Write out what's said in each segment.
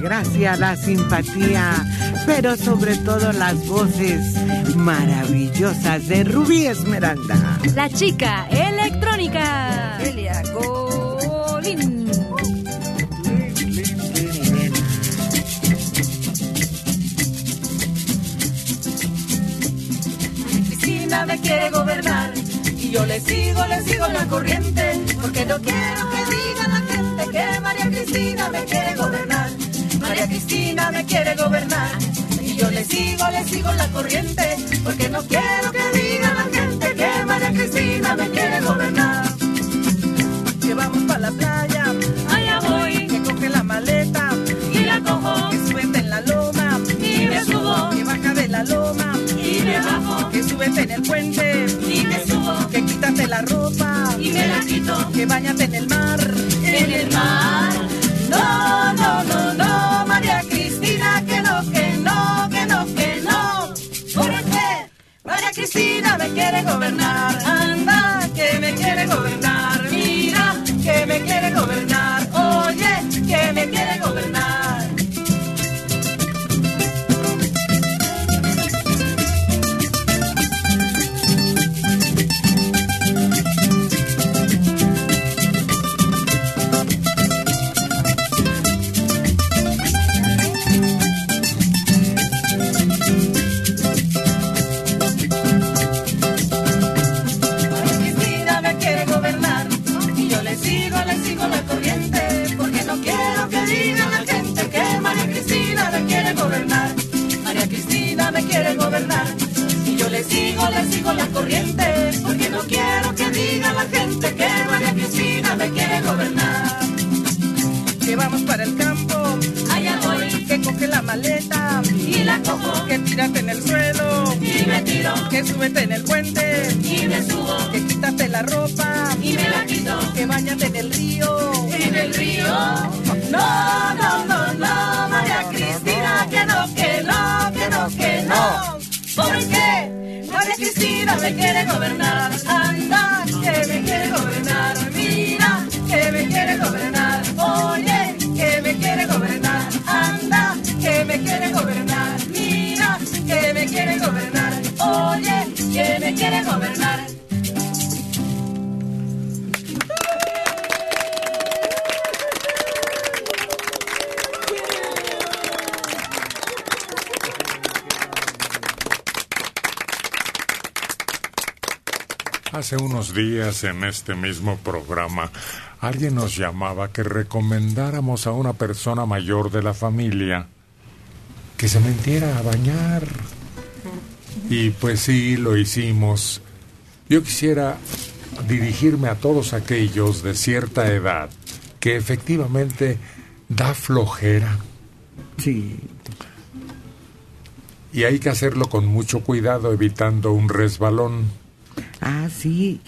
gracia, la simpatía, pero sobre todo las voces maravillosas de Rubí Esmeralda. La chica electrónica. Elia Colín. Cristina me quiere gobernar y yo le sigo, le sigo la corriente porque no quiero que diga la gente que María Cristina me quiere gobernar. María Cristina me quiere gobernar. Y yo le sigo, le sigo la corriente porque no quiero que diga la gente que María Cristina me quiere gobernar. Que vamos para la playa, allá voy, que coge la maleta. Y la cojo, que súbete en la loma. Y me subo, que baja de la loma. Y me bajo, que súbete en el puente. Y me subo, que quítate la ropa. Y me la quito, que bañate en el mar, en el mar. No, no, no, no, Cristina me quiere gobernar, anda, que tírate en el suelo. Y me tiro, que súbete en el puente. Y me subo, que quítate la ropa. Y me la quito, que bañate en el río, en el río. No, no, no, no, María Cristina, que no, que no, que no, que no. ¿Por qué? María Cristina me quiere gobernar, anda, Hace unos días en este mismo programa alguien nos llamaba que recomendáramos a una persona mayor de la familia que se metiera a bañar. Y pues sí, lo hicimos. Yo quisiera dirigirme a todos aquellos de cierta edad que efectivamente da flojera. Sí. Y hay que hacerlo con mucho cuidado evitando un resbalón. Ah, sí.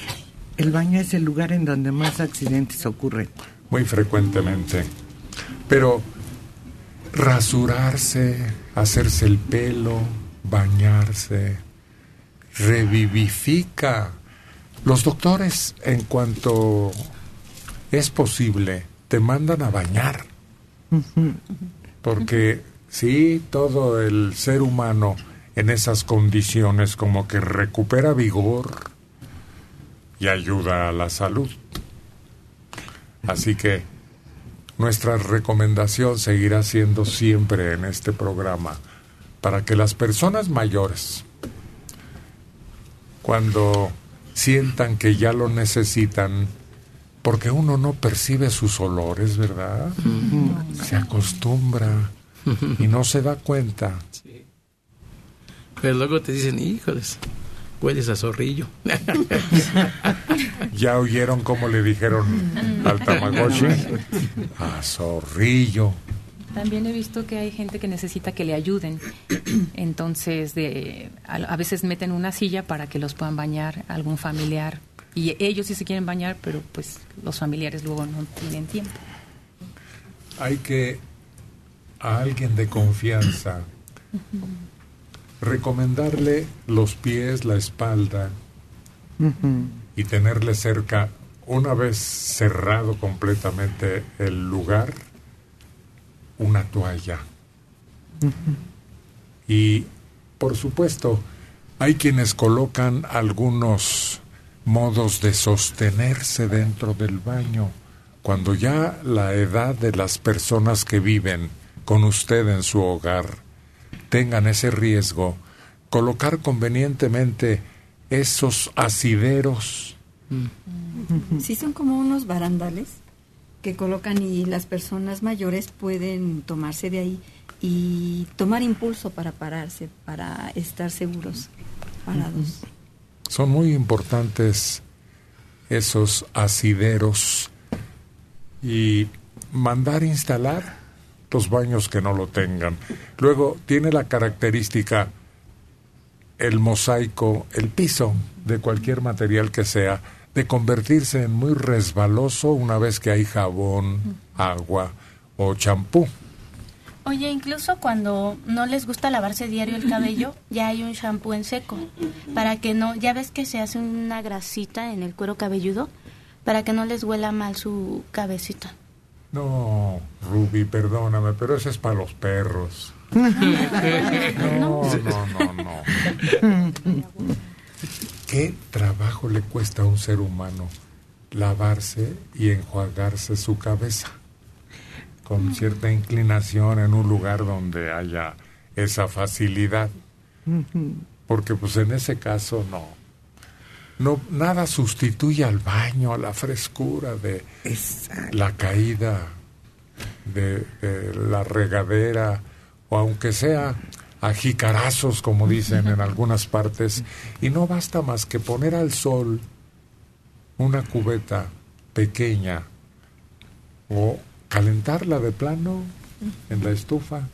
El baño es el lugar en donde más accidentes ocurren. muy frecuentemente. Pero rasurarse, hacerse el pelo, bañarse, revivifica. Los doctores, en cuanto es posible, te mandan a bañar. Porque sí, todo el ser humano en esas condiciones como que recupera vigor y ayuda a la salud. Así que nuestra recomendación seguirá siendo siempre en este programa para que las personas mayores, cuando sientan que ya lo necesitan, porque uno no percibe sus olores, ¿verdad? Se acostumbra y no se da cuenta. Pero luego te dicen, híjoles, hueles a zorrillo. ¿Ya oyeron cómo le dijeron al Tamagotchi? A zorrillo. También he visto que hay gente que necesita que le ayuden. Entonces, de, a, a veces meten una silla para que los puedan bañar algún familiar. Y ellos sí se quieren bañar, pero pues los familiares luego no tienen tiempo. Hay que a alguien de confianza recomendarle los pies, la espalda y tenerle cerca, una vez cerrado completamente el lugar, una toalla. Y, por supuesto, hay quienes colocan algunos modos de sostenerse dentro del baño. Cuando ya la edad de las personas que viven con usted en su hogar tengan ese riesgo, colocar convenientemente esos asideros. Sí, son como unos barandales que colocan y las personas mayores pueden tomarse de ahí y tomar impulso para pararse, para estar seguros, parados. Son muy importantes esos asideros y mandar instalar los baños que no lo tengan. Luego tiene la característica el mosaico, el piso de cualquier material que sea, de convertirse en muy resbaloso una vez que hay jabón, agua o champú. Oye, incluso cuando no les gusta lavarse diario el cabello, ya hay un shampoo en seco. Para que no, ya ves que se hace una grasita en el cuero cabelludo, para que no les huela mal su cabecita. No, Ruby, perdóname, pero eso es para los perros. No, no, no, no. ¿Qué trabajo le cuesta a un ser humano lavarse y enjuagarse su cabeza? Con cierta inclinación en un lugar donde haya esa facilidad. Porque pues en ese caso no. No, nada sustituye al baño, a la frescura de la caída de, de la regadera, o aunque sea a jicarazos, como dicen en algunas partes, y no basta más que poner al sol una cubeta pequeña o calentarla de plano en la estufa.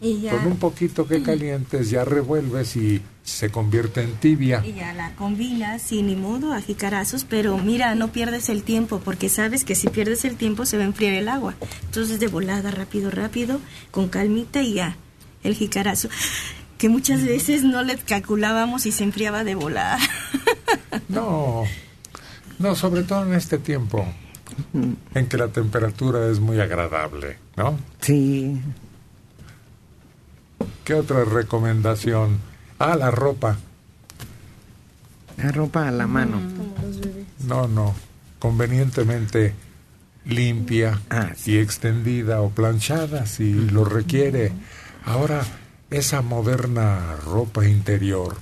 Y ya, Con un poquito que calientes ya revuelves y se convierte en tibia. Y ya la combinas, sin ni modo, a jicarazos, pero mira, no pierdes el tiempo, porque sabes que si pierdes el tiempo se va a enfriar el agua. Entonces de volada, rápido, rápido, con calmita y ya, el jicarazo. Que muchas veces no le calculábamos y se enfriaba de volada. No, no, sobre todo en este tiempo en que la temperatura es muy agradable, ¿no? Sí. ¿Qué otra recomendación? Ah, la ropa. La ropa a la mano. No, no. Convenientemente limpia Ah, y extendida o planchada si lo requiere. Ahora, esa moderna ropa interior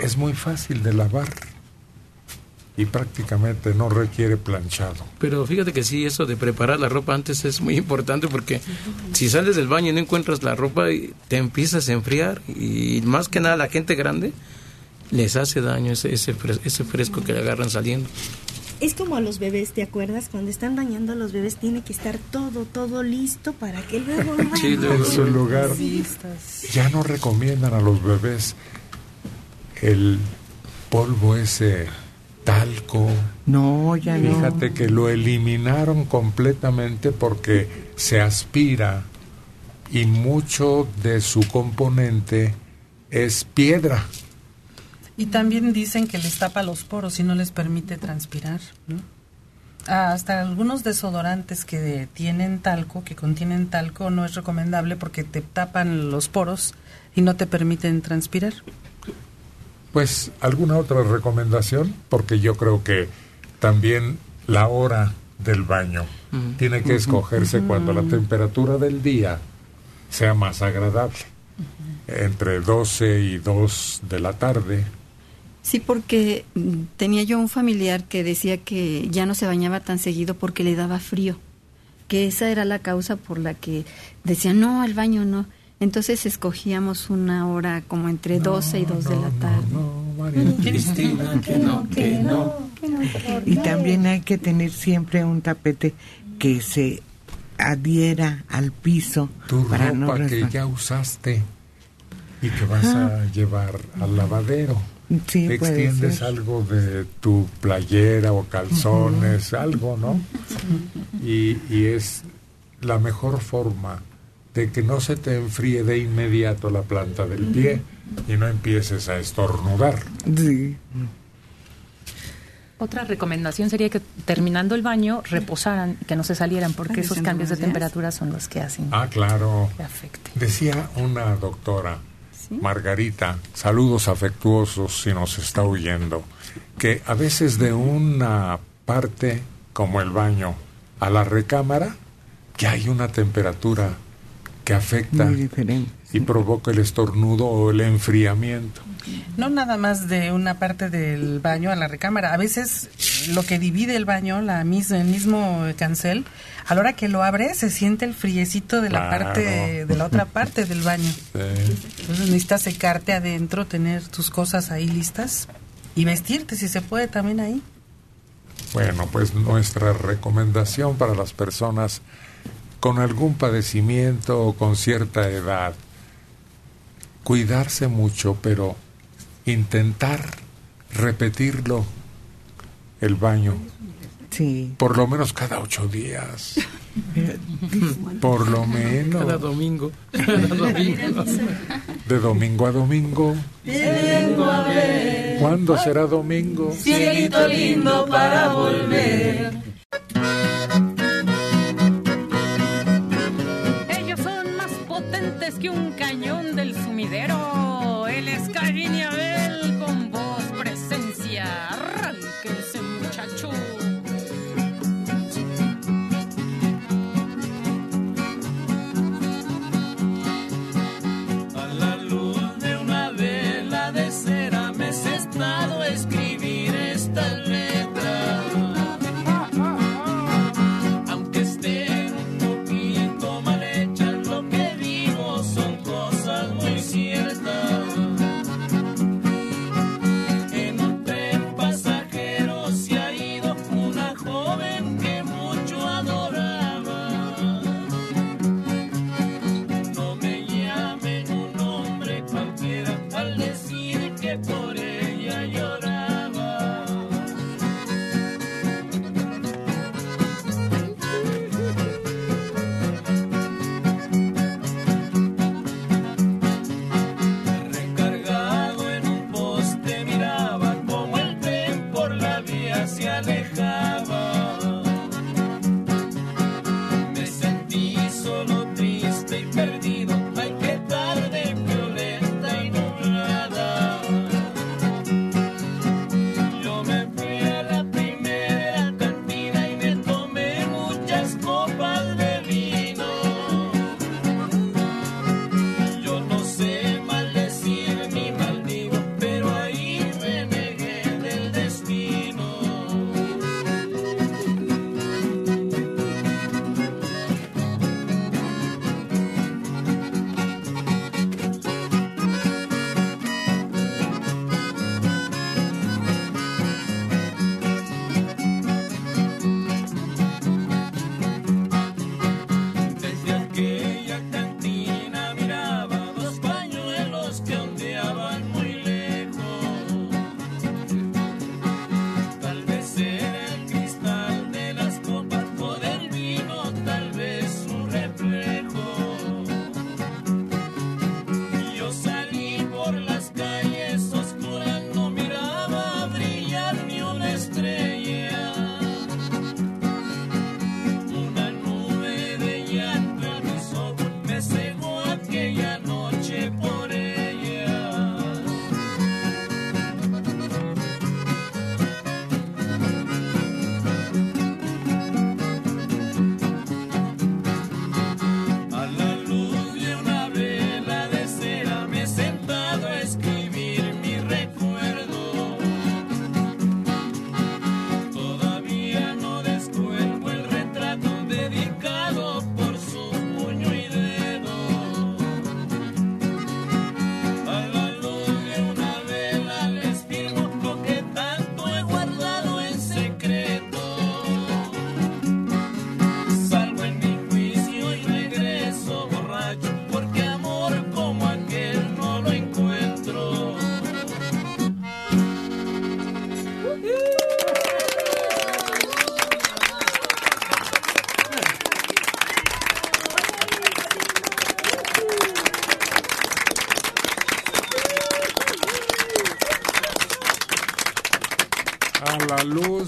es muy fácil de lavar y prácticamente no requiere planchado. Pero fíjate que sí, eso de preparar la ropa antes es muy importante porque si sales del baño y no encuentras la ropa, y te empiezas a enfriar y más que nada la gente grande les hace daño ese, ese, fres- ese fresco que le agarran saliendo. Es como a los bebés, ¿te acuerdas? Cuando están bañando a los bebés tiene que estar todo, todo listo para que luego... Sí, luego- En su lugar, ya no recomiendan a los bebés el polvo ese talco. No, ya no. Fíjate que lo eliminaron completamente porque se aspira y mucho de su componente es piedra. Y también dicen que les tapa los poros y no les permite transpirar, ¿no? Ah, hasta algunos desodorantes que tienen talco, que contienen talco, no es recomendable porque te tapan los poros y no te permiten transpirar. Pues, ¿alguna otra recomendación? Porque yo creo que también la hora del baño Ujú. tiene que escogerse cuando la temperatura del día sea más agradable. Entre 12 y 2 de la tarde. Sí, porque mm, tenía yo un familiar que decía que ya no se bañaba tan seguido porque le daba frío, que esa era la causa por la que decía no al baño no. Entonces escogíamos una hora como entre 12 y 2 de la tarde. No, María Cristina, que no, que no. Y también hay que tener siempre un tapete que se adhiera al piso Tu para no ropa que resbalar. ya usaste y que vas a llevar al lavadero. Sí, puede Extiendes ser. algo de tu playera o calzones, algo, ¿no? Y, y es la mejor forma de que no se te enfríe de inmediato la planta del pie y no empieces a estornudar. Sí. Otra recomendación sería que terminando el baño reposaran, que no se salieran, porque esos cambios de temperatura son los que hacen Ah, claro. que afecte. Decía una doctora, ¿Sí? Margarita, saludos afectuosos si nos está oyendo, que a veces de una parte como el baño a la recámara, que hay una temperatura que afecta y provoca el estornudo o el enfriamiento. No nada más de una parte del baño a la recámara. A veces lo que divide el baño, la mis- el mismo cancel, a la hora que lo abre se siente el friecito de la Claro. parte de la otra parte del baño. Sí. Entonces necesitas secarte adentro, tener tus cosas ahí listas y vestirte si se puede también ahí. Bueno, pues nuestra recomendación para las personas con algún padecimiento o con cierta edad, cuidarse mucho, pero intentar repetirlo el baño, Sí. por lo menos cada ocho días. Por lo Cada menos. domingo. Cada domingo. De domingo a domingo. ¿Cuándo será domingo? Cielito lindo para volver. Que un cañón del sumidero. Él es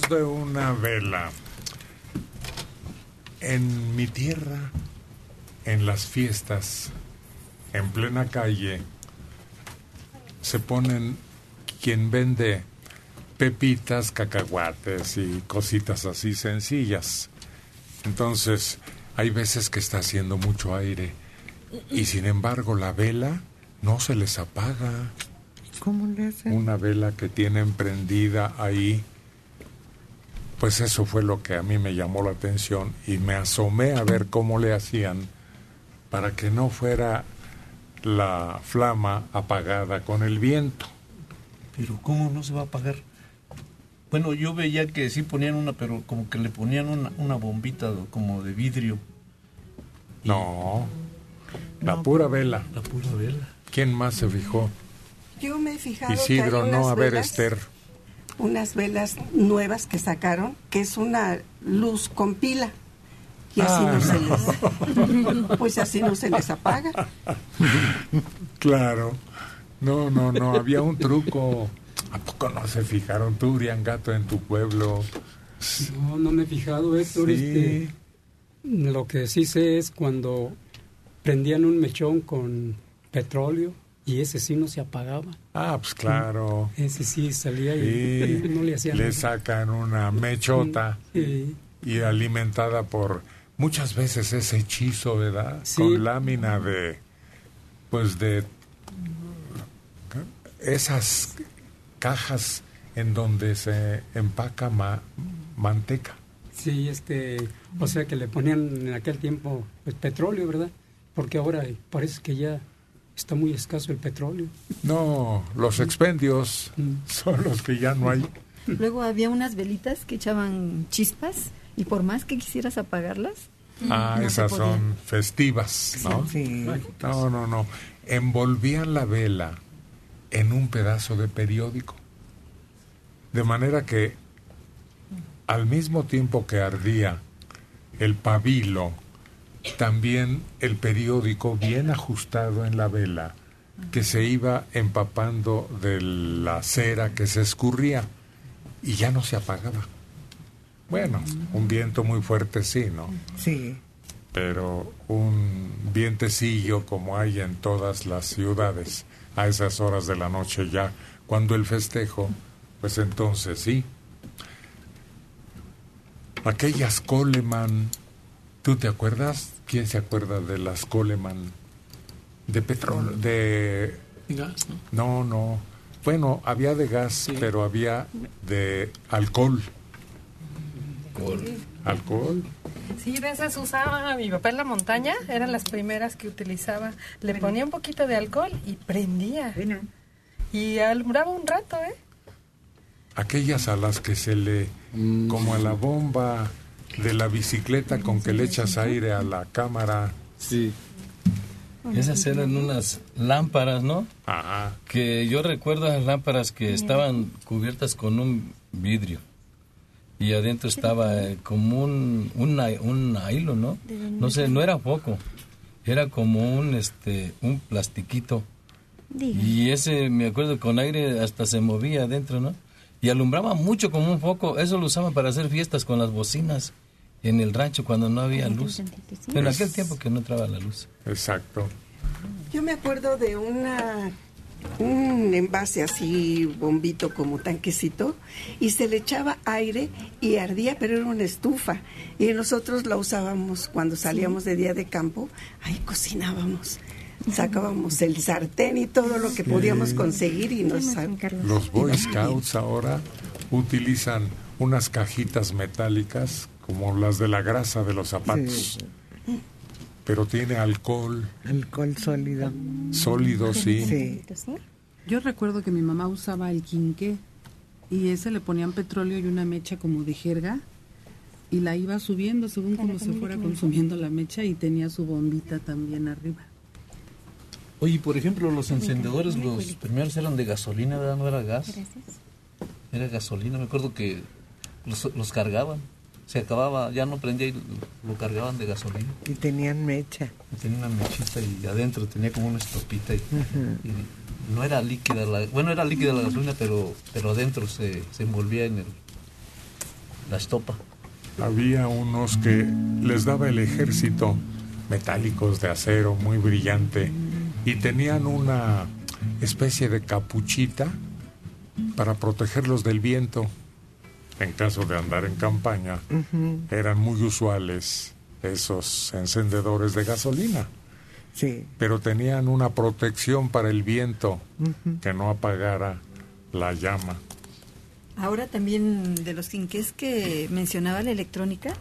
de una vela. En mi tierra, en las fiestas, en plena calle, se ponen quien vende pepitas, cacahuates y cositas así sencillas. Entonces, hay veces que está haciendo mucho aire y sin embargo la vela no se les apaga. ¿Cómo le hacen? Una vela que tienen prendida ahí. Pues eso fue lo que a mí me llamó la atención y me asomé a ver cómo le hacían para que no fuera la flama apagada con el viento. Pero ¿cómo no se va a apagar? Bueno, yo veía que sí ponían una, pero como que le ponían una, una bombita como de vidrio. No, la pura vela. La pura vela. ¿Quién más se fijó? Yo me he fijado que Isidro, hay no, a ver, velas, Esther. Unas velas nuevas que sacaron, que es una luz con pila. Y así Ah, no, se les, pues así no se les apaga. Claro. No, no, no, había un truco. ¿A poco no se fijaron tú, Uriangato, en tu pueblo? No, no me he fijado, Héctor. Sí. Este, lo que sí sé es cuando prendían un mechón con petróleo y ese sí no se apagaba. Ah, pues claro. Ese sí salía y Sí, no le hacían le nada. sacan una mechota Sí. y alimentada por muchas veces ese hechizo, ¿verdad? Sí. Con lámina de, pues de esas cajas en donde se empaca ma- manteca. Sí, este, o sea que le ponían en aquel tiempo pues, petróleo, ¿verdad? Porque ahora parece que ya está muy escaso el petróleo. No, los expendios Mm. son los que ya no hay. Luego había unas velitas que echaban chispas y por más que quisieras apagarlas, Ah, no esas son festivas, ¿no? Sí. No, no, no. Envolvían la vela en un pedazo de periódico. De manera que al mismo tiempo que ardía el pabilo, también el periódico bien ajustado en la vela, que se iba empapando de la cera que se escurría y ya no se apagaba. Bueno, un viento muy fuerte sí, ¿no? Sí. pero un vientecillo como hay en todas las ciudades a esas horas de la noche ya, cuando el festejo, pues entonces sí. Aquellas Coleman, ¿tú te acuerdas? ¿Quién se acuerda de las Coleman? De petróleo, de... Gas, No, ¿no? no. Bueno, había de gas, pero había de alcohol. ¿Alcohol? Sí, de esas usaba mi papá en la montaña, eran las primeras que utilizaba. Le ponía un poquito de alcohol y prendía. Y alumbraba un rato, ¿eh? aquellas a las que se le, como a la bomba de la bicicleta con que le echas aire a la cámara. Sí. Esas eran unas lámparas, ¿no? Ajá. Que yo recuerdo esas lámparas que estaban cubiertas con un vidrio. Y adentro estaba eh, como un, un, un hilo, ¿no? No sé, no era poco. Era como un, este, un plastiquito. Y ese, me acuerdo, con aire hasta se movía adentro, ¿no? Y alumbraba mucho como un foco. Eso lo usaban para hacer fiestas con las bocinas en el rancho cuando no había luz. En aquel tiempo que no entraba la luz. Exacto. Yo me acuerdo de una un envase así bombito como tanquecito y se le echaba aire y ardía pero era una estufa y nosotros la usábamos cuando salíamos de día de campo ahí cocinábamos sacábamos el sartén y todo lo que podíamos conseguir y nos Los Boy Scouts ahora utilizan unas cajitas metálicas como las de la grasa de los zapatos. Pero tiene alcohol. Alcohol sólido. Sólido, sí. Sí. Yo recuerdo que mi mamá usaba el quinqué y ese le ponían petróleo y una mecha como de jerga y la iba subiendo según como se fuera consumiendo la mecha y tenía su bombita también arriba. Oye, por ejemplo, los encendedores, los primeros eran de gasolina, ¿verdad? No era gas. Era gasolina. Me acuerdo que los, los cargaban. Se acababa, ya no prendía y lo cargaban de gasolina. Y tenían mecha. Y tenía una mechita y adentro tenía como una estopita. Y, y no era líquida, la, bueno, era líquida la gasolina, pero, pero adentro se, se envolvía en el, la estopa. Había unos que les daba el ejército metálicos de acero muy brillante y tenían una especie de capuchita para protegerlos del viento. En caso de andar en campaña, eran muy usuales esos encendedores de gasolina. Sí. Pero tenían una protección para el viento que no apagara la llama. Ahora también de los quinqués que mencionaba la electrónica,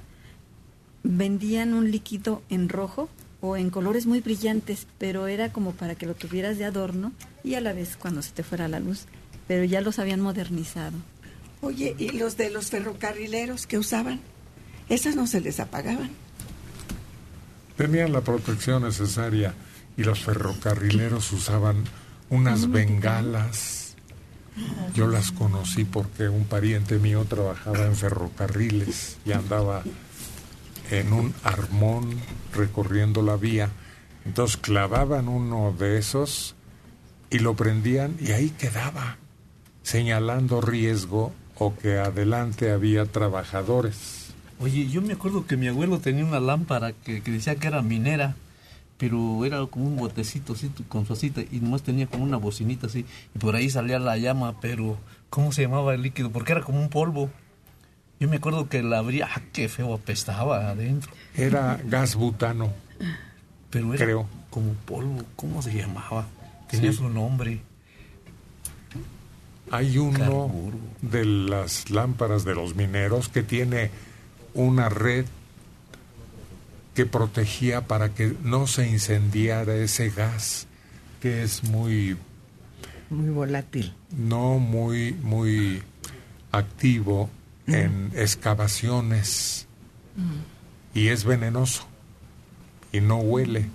vendían un líquido en rojo o en colores muy brillantes, pero era como para que lo tuvieras de adorno y a la vez cuando se te fuera la luz, pero ya los habían modernizado. Oye, ¿y los de los ferrocarrileros que usaban? Esas no se les apagaban. Tenían la protección necesaria y los ferrocarrileros usaban unas bengalas. Yo las conocí porque un pariente mío trabajaba en ferrocarriles y andaba en un armón recorriendo la vía. Entonces clavaban uno de esos y lo prendían y ahí quedaba, señalando riesgo o que adelante había trabajadores. Oye, yo me acuerdo que mi abuelo tenía una lámpara que, decía que era minera, pero era como un botecito así con su acita y nomás tenía como una bocinita así y por ahí salía la llama, pero ¿cómo se llamaba el líquido? Porque era como un polvo. Yo me acuerdo que la abría, ¡ah, qué feo apestaba adentro! Era gas butano. Pero era creo. como polvo, ¿cómo se llamaba? Tenía Sí. su nombre. Hay uno de las lámparas de los mineros que tiene una red que protegía para que no se incendiara ese gas que es muy Muy volátil. no muy muy activo en excavaciones y es venenoso y no huele,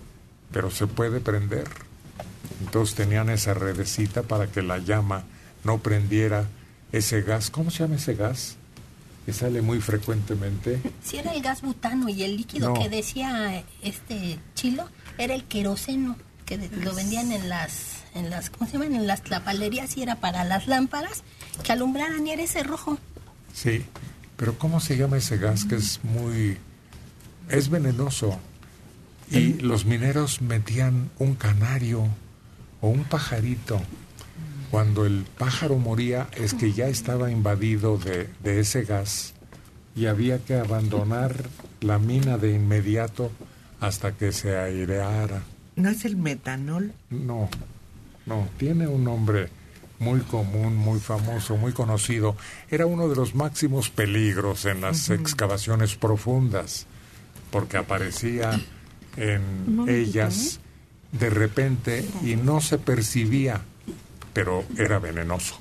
pero se puede prender. Entonces tenían esa redecita para que la llama no prendiera ese gas. ¿Cómo se llama ese gas? Que sale muy frecuentemente. Si era el gas butano y el líquido No. que decía este chilo era el queroseno que lo vendían en las en las ¿cómo se llaman? en las tlapalerías y era para las lámparas que alumbraran y era ese rojo. Sí, pero ¿cómo se llama ese gas que es muy... es venenoso? Y los mineros metían un canario o un pajarito. Cuando el pájaro moría es que ya estaba invadido de, de ese gas y había que abandonar la mina de inmediato hasta que se aireara. ¿No es el metanol? No, no, tiene un nombre muy común, muy famoso, muy conocido. Era uno de los máximos peligros en las excavaciones profundas, porque aparecía en No, ellas de repente y no se percibía, pero era venenoso.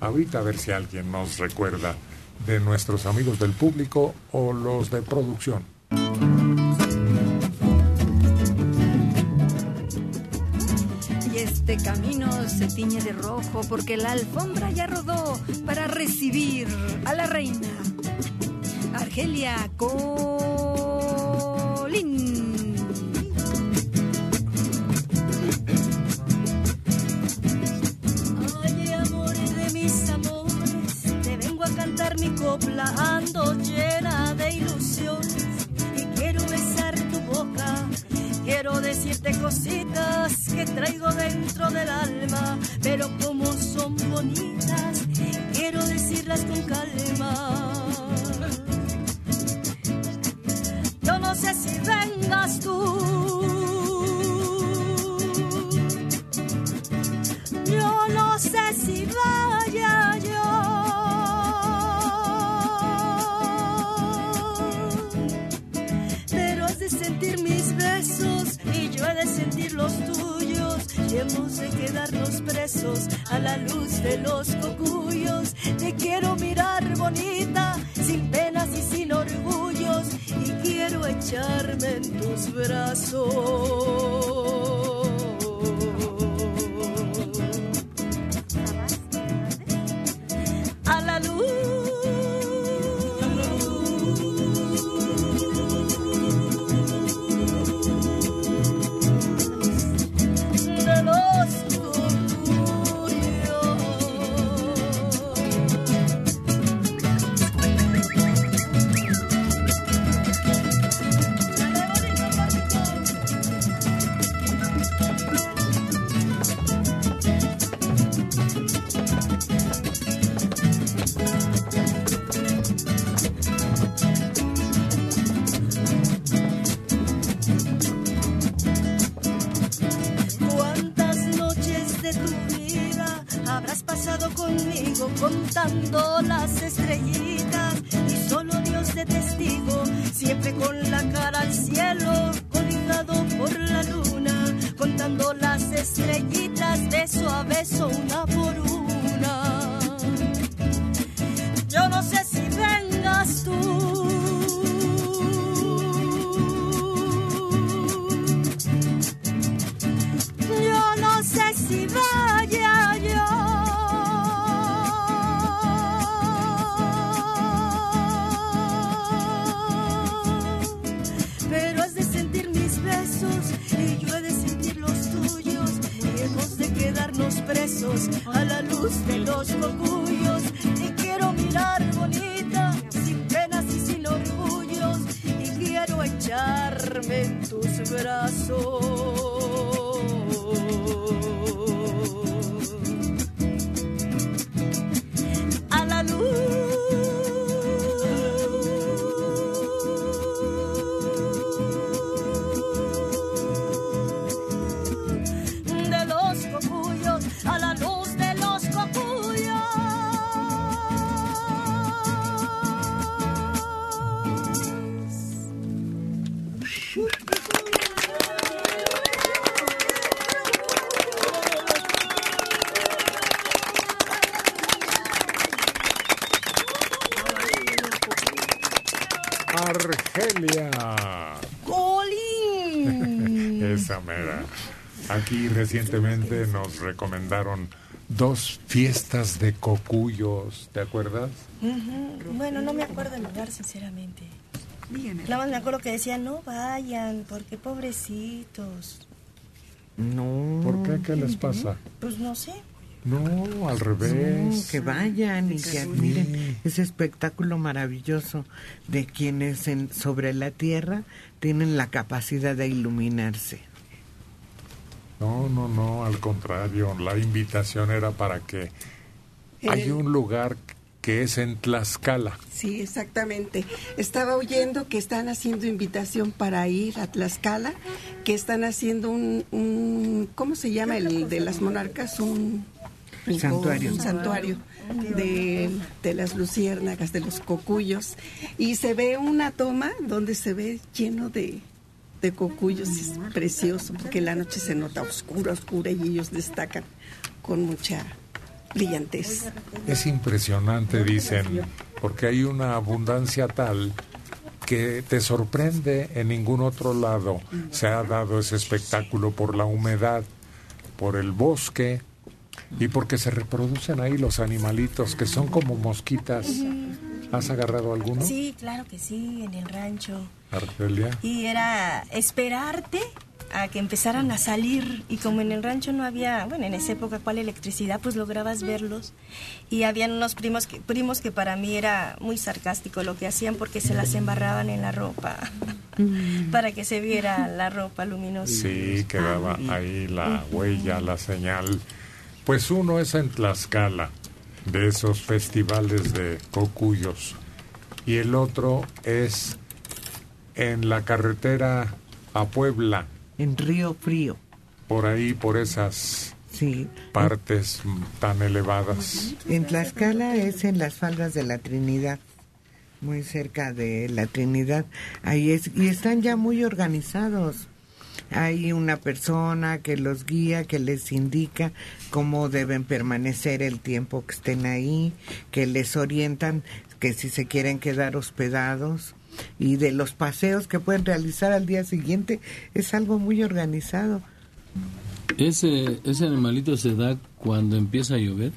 Ahorita a ver si alguien nos recuerda de nuestros amigos del público o los de producción. Este camino se tiñe de rojo porque la alfombra ya rodó para recibir a la reina Argelia Colín. Ay, amores de mis amores, te vengo a cantar mi copla, ando Quiero decirte cositas que traigo dentro del alma, pero como son bonitas, quiero decirlas con calma. Yo no sé si vengas tú. Yo no sé si vaya yo. Pero has de sentir mis besos yo de sentir los tuyos. Y hemos de quedarnos presos a la luz de los cocuyos. Te quiero mirar bonita, sin penas y sin orgullos. Y quiero echarme en tus brazos. Aquí recientemente nos recomendaron dos fiestas de cocuyos, ¿te acuerdas? Ujú. Bueno, no me acuerdo el lugar, sinceramente. Nada más me acuerdo que decían, no vayan, porque pobrecitos. No. ¿Por qué? ¿Qué les pasa? Pues no sé. No, al No, revés. que vayan y que admiren ese espectáculo maravilloso de quienes en, sobre la tierra tienen la capacidad de iluminarse. No, no, no, al contrario, la invitación era para que hay un lugar que es en Tlaxcala. Sí, exactamente. Estaba oyendo que están haciendo invitación para ir a Tlaxcala, que están haciendo un, un ¿cómo se llama el de las monarcas? Un Santuario. Un santuario de, de las luciérnagas, de los cocuyos. Y se ve una toma donde se ve lleno de, de cocuyos. Es precioso, porque la noche se nota oscura, oscura, y ellos destacan con mucha brillantez. Es impresionante, dicen, porque hay una abundancia tal que te sorprende en ningún otro lado. Se ha dado ese espectáculo por la humedad, por el bosque y porque se reproducen ahí los animalitos que son como mosquitas. ¿Has agarrado alguno, Sí, claro que sí, en el rancho. Argelia? Y era esperarte a que empezaran a salir y como en el rancho no había, bueno, en esa época cuál electricidad, pues lograbas verlos y habían unos primos que, primos que para mí era muy sarcástico lo que hacían porque se las embarraban en la ropa para que se viera la ropa luminosa. Sí, quedaba ahí la huella, la señal. Pues uno es en Tlaxcala, de esos festivales de cocuyos, y el otro es en la carretera a Puebla, En Río Frío. por ahí, por esas Sí. partes tan elevadas. En Tlaxcala es en las faldas de la Trinidad, muy cerca de la Trinidad. Ahí es, y están ya muy organizados. Hay una persona que los guía, que les indica cómo deben permanecer el tiempo que estén ahí, que les orientan que si se quieren quedar hospedados y de los paseos que pueden realizar al día siguiente, es algo muy organizado. Ese, ese animalito se da cuando empieza a llover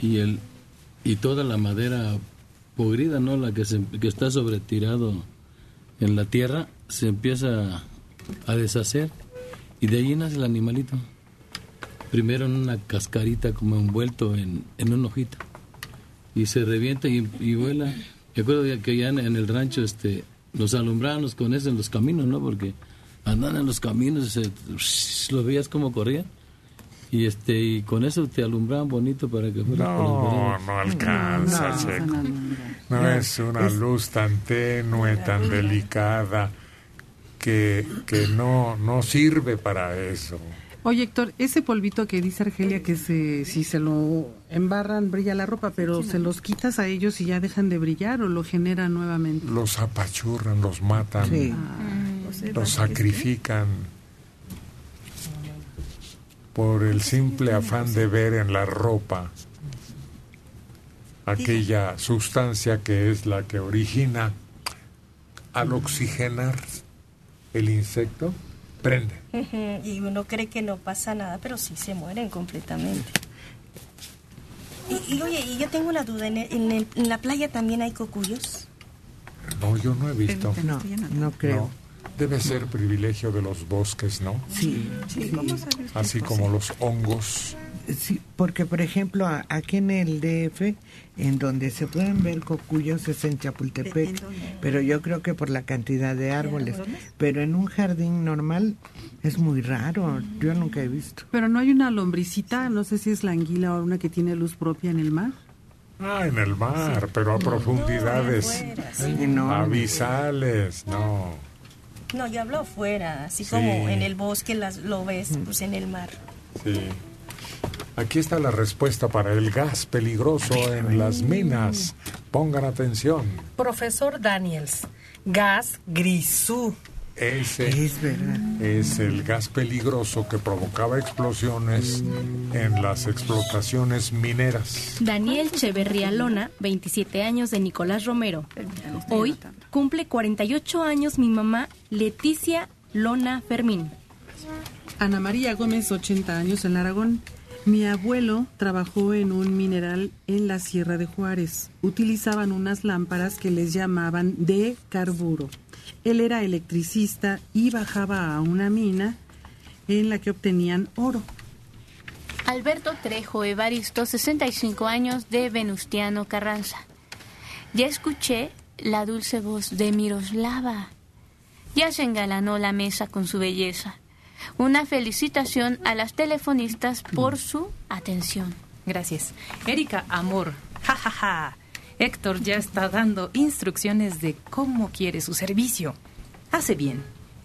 y el y toda la madera podrida, ¿no? La que, se, que está en la tierra se empieza a deshacer y de ahí nace el animalito. Primero en una cascarita como envuelto en, en una hojita y se revienta y, y vuela. Me acuerdo que ya en, en el rancho este los alumbrábamos con eso en los caminos, ¿no? Porque andan en los caminos, se, los veías como corrían y este y con eso te alumbraban bonito para que las No, no alcanza, No, Checo. no, No no. es una luz tan tenue, tan delicada, que, que no, no sirve para eso. Oye, Héctor, ese polvito que dice Argelia que se, si se lo embarran brilla la ropa, pero se los quitas a ellos y ya dejan de brillar o lo generan nuevamente. Los apachurran, los matan. Sí. los sacrifican por el simple afán de ver en la ropa aquella sustancia que es la que origina al oxigenar el insecto, prende. Y uno cree que no pasa nada, pero sí se mueren completamente. Y, y, oye, y yo tengo una duda, ¿en, el- en el- en la playa también hay cocuyos? No, yo no he visto. No, no creo. No. Debe ser privilegio de los bosques, ¿no? Sí, sí. Así como los hongos. Sí, porque por ejemplo aquí en el DF, en donde se pueden ver cocuyos es en Chapultepec, pero yo creo que por la cantidad de árboles, pero en un jardín normal es muy raro, yo nunca he visto. Pero no hay una lombricita, no sé si es la anguila o una que tiene luz propia en el mar. Ah, en el mar, pero a profundidades sí. abisales, no. No, yo hablo afuera, así Sí. como en el bosque las, lo ves, pues en el mar. Sí. Aquí está la respuesta para el gas peligroso en las minas. Pongan atención. Profesor Daniels, gas grisú. Ese es, el gas peligroso que provocaba explosiones en las explotaciones mineras. Daniel Cheverría Lona, 27 años de Nicolás Romero. Hoy cumple 48 años mi mamá Leticia Lona Fermín. Ana María Gómez, 80 años en Aragón. Mi abuelo trabajó en un mineral en la Sierra de Juárez. Utilizaban unas lámparas que les llamaban de carburo. Él era electricista y bajaba a una mina en la que obtenían oro. Alberto Trejo Evaristo, 65 años, de Venustiano Carranza. Ya escuché la dulce voz de Miroslava. Ya se engalanó la mesa con su belleza. Una felicitación a las telefonistas por su atención. Gracias. Erika Amor, jajaja. Héctor ya está dando instrucciones de cómo quiere su servicio. Hace bien.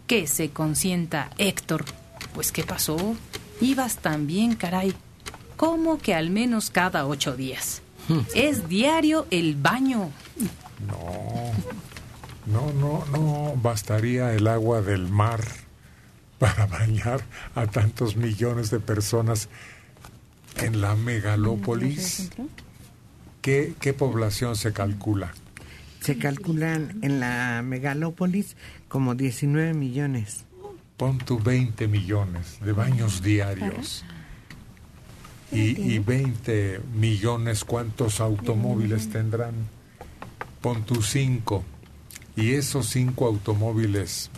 Que se consienta Héctor. Pues, ¿qué pasó? Ibas tan bien, caray. ¿Cómo que al menos cada ocho días? Es diario el baño. No, no, no, no bastaría el agua del mar para bañar a tantos millones de personas en la megalópolis. ¿Qué, qué población se calcula? Se calculan en la megalópolis como 19 millones. Pon tu 20 millones de baños diarios. Y, y 20 millones, ¿cuántos automóviles tendrán? Pon tu 5. Y esos 5 automóviles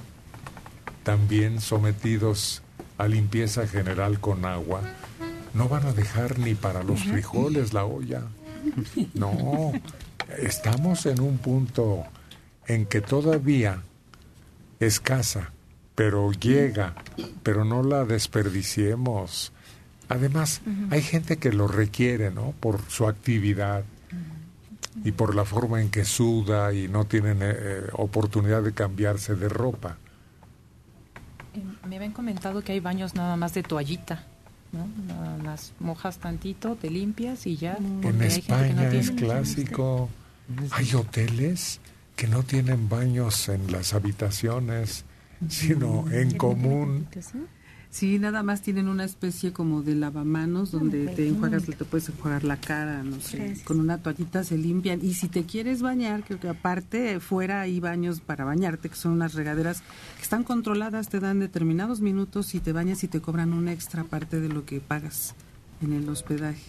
también sometidos a limpieza general con agua, no van a dejar ni para los frijoles la olla. No, estamos en un punto en que todavía escasa, pero llega, pero no la desperdiciemos. Además, hay gente que lo requiere, ¿no? Por su actividad y por la forma en que suda y no tienen eh, eh, oportunidad de cambiarse de ropa. Habían comentado que hay baños nada más de toallita, ¿no? Nada más mojas tantito, te limpias y ya. En hay gente que no España es clásico. Hay hoteles que no tienen baños en las habitaciones, sino en común. Sí, nada más tienen una especie como de lavamanos donde te enjuagas, te puedes enjuagar la cara, no sé, Gracias. con una toallita se limpian. Y si te quieres bañar, creo que aparte fuera hay baños para bañarte, que son unas regaderas que están controladas, te dan determinados minutos y te bañas y te cobran un extra parte de lo que pagas en el hospedaje.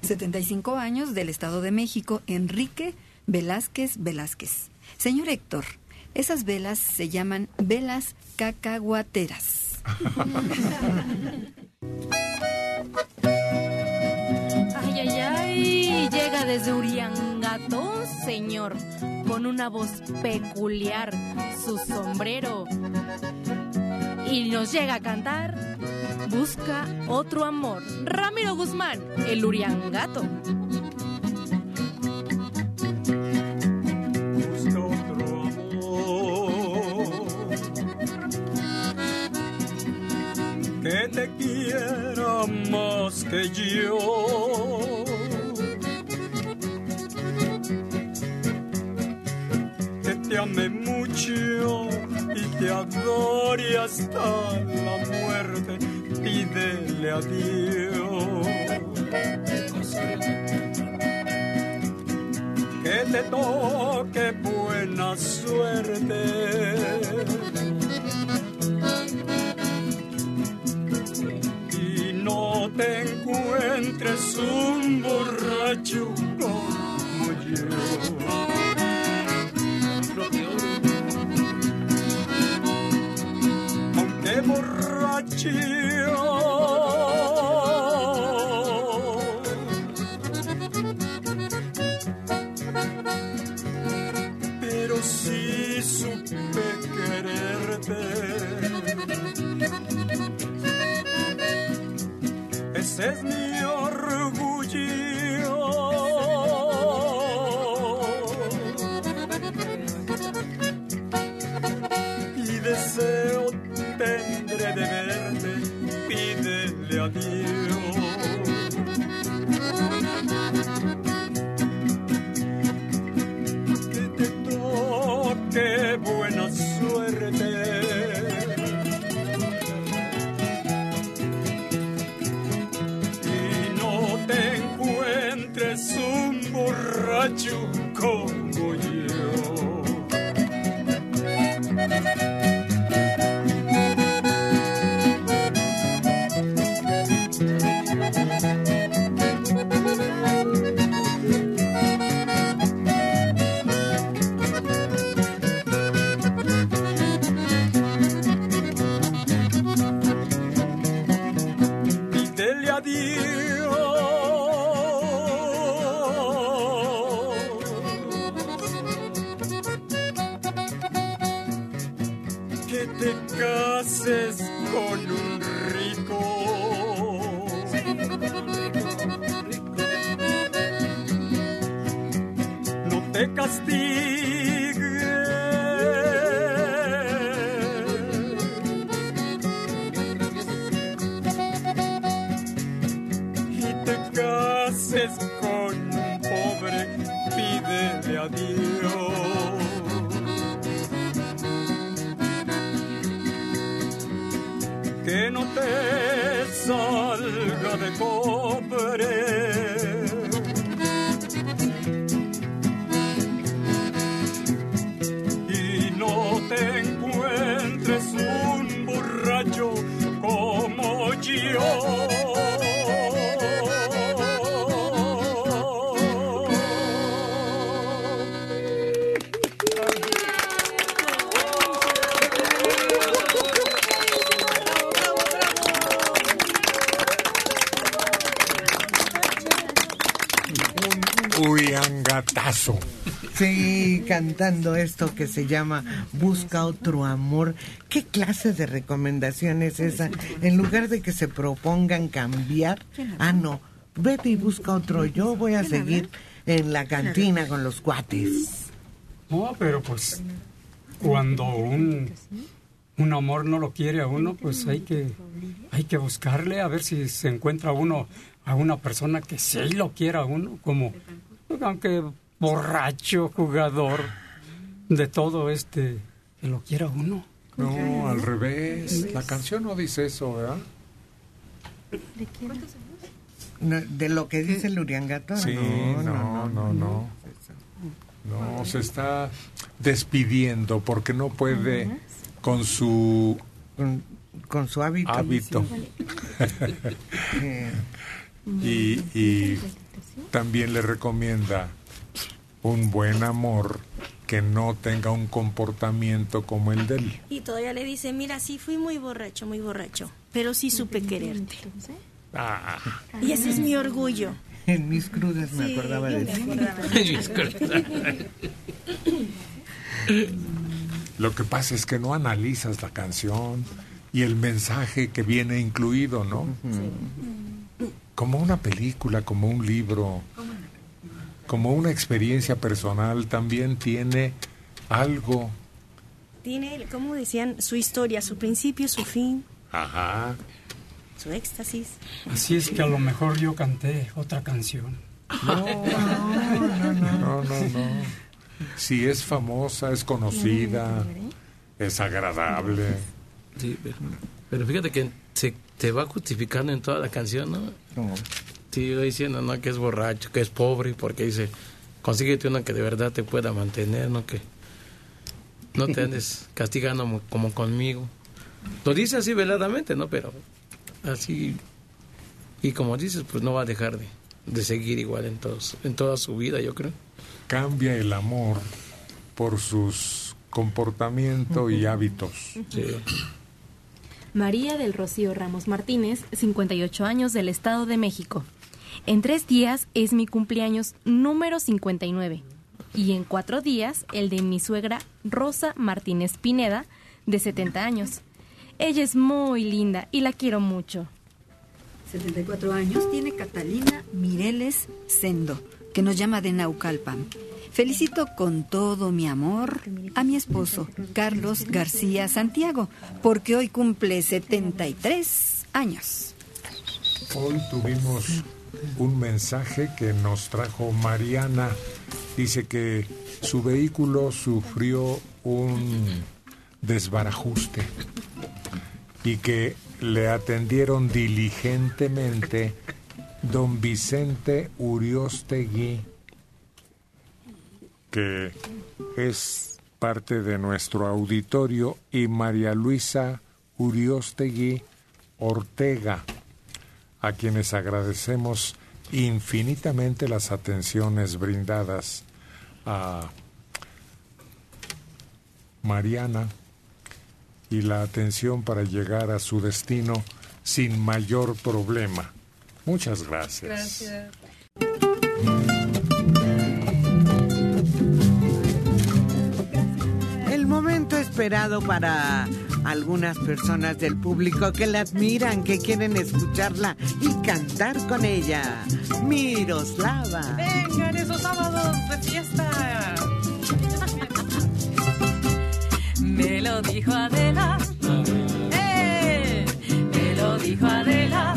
75 años del Estado de México, Enrique Velázquez Velázquez. Señor Héctor, esas velas se llaman velas cacahuateras. Ay, ay, ay, llega desde Uriangato, señor, con una voz peculiar, su sombrero. Y nos llega a cantar, busca otro amor. Ramiro Guzmán, el Uriangato. Que te quiera más que yo. Que te ame mucho y te amor y hasta la muerte pídele a Dios. Que te toque buena suerte. No te encuentres un borracho como yo. Aunque borrachío es mi No te Sí, cantando esto que se llama Busca otro amor. ¿Qué clase de recomendación es esa? En lugar de que se propongan cambiar, ah, no, vete y busca otro. Yo voy a seguir en la cantina con los cuates. No, pero pues cuando un, un amor no lo quiere a uno, pues hay que, hay que buscarle a ver si se encuentra uno a una persona que sí lo quiera a uno, como aunque borracho, jugador, de todo este, que lo quiera uno. No, al revés. La canción no dice eso, ¿verdad? No, De lo que dice el Uriangato. Sí, no, no, no. No, se está despidiendo porque no puede con su con, con su hábito. hábito. Y, y también le recomienda un buen amor que no tenga un comportamiento como el de él. Y todavía le dice, mira, sí fui muy borracho, muy borracho, pero sí supe quererte. Ah, Y ese es mi orgullo. En mis crudas me Sí, acordaba de crudas. Lo que pasa es que no analizas la canción y el mensaje que viene incluido, ¿no? Como una película, como un libro, como una experiencia personal, también tiene algo. Tiene, como decían, su historia, su principio, su fin, Ajá. su éxtasis. Así es que a lo mejor yo canté otra canción. No, no, no, no. Si es famosa, es conocida, es agradable. Sí, pero, pero fíjate que se te va justificando en toda la canción, ¿no? Sí, va diciendo, ¿no? Que es borracho, que es pobre, porque dice, consíguete una que de verdad te pueda mantener, ¿no? Que no te andes castigando mo- como conmigo. Lo dice así veladamente, ¿no? Pero así, y como dices, pues no va a dejar de, de seguir igual en, todos, en toda su vida, yo creo. Cambia el amor por sus comportamiento y hábitos. María del Rocío Ramos Martínez, 58 años del Estado de México. En tres días es mi cumpleaños número 59 y en cuatro días el de mi suegra Rosa Martínez Pineda, de 70 años. Ella es muy linda y la quiero mucho. 74 años tiene Catalina Mireles Sendo, que nos llama de Naucalpan. Felicito con todo mi amor a mi esposo, Carlos García Santiago, porque hoy cumple 73 años. Hoy tuvimos un mensaje que nos trajo Mariana. Dice que su vehículo sufrió un desbarajuste y que le atendieron diligentemente don Vicente Uriostegui, que es parte de nuestro auditorio, y María Luisa Uriostegui Ortega, a quienes agradecemos infinitamente las atenciones brindadas a Mariana y la atención para llegar a su destino sin mayor problema. Muchas gracias. El momento esperado para algunas personas del público que la admiran, que quieren escucharla y cantar con ella. Miroslava. Vengan esos sábados de fiesta. Me lo dijo Adela. ¡Eh! Me lo dijo Adela.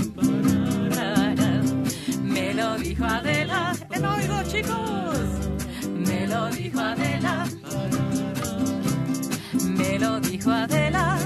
Me lo dijo Adela. En oigo, chicos. Me lo dijo Adela. Dijo Adela.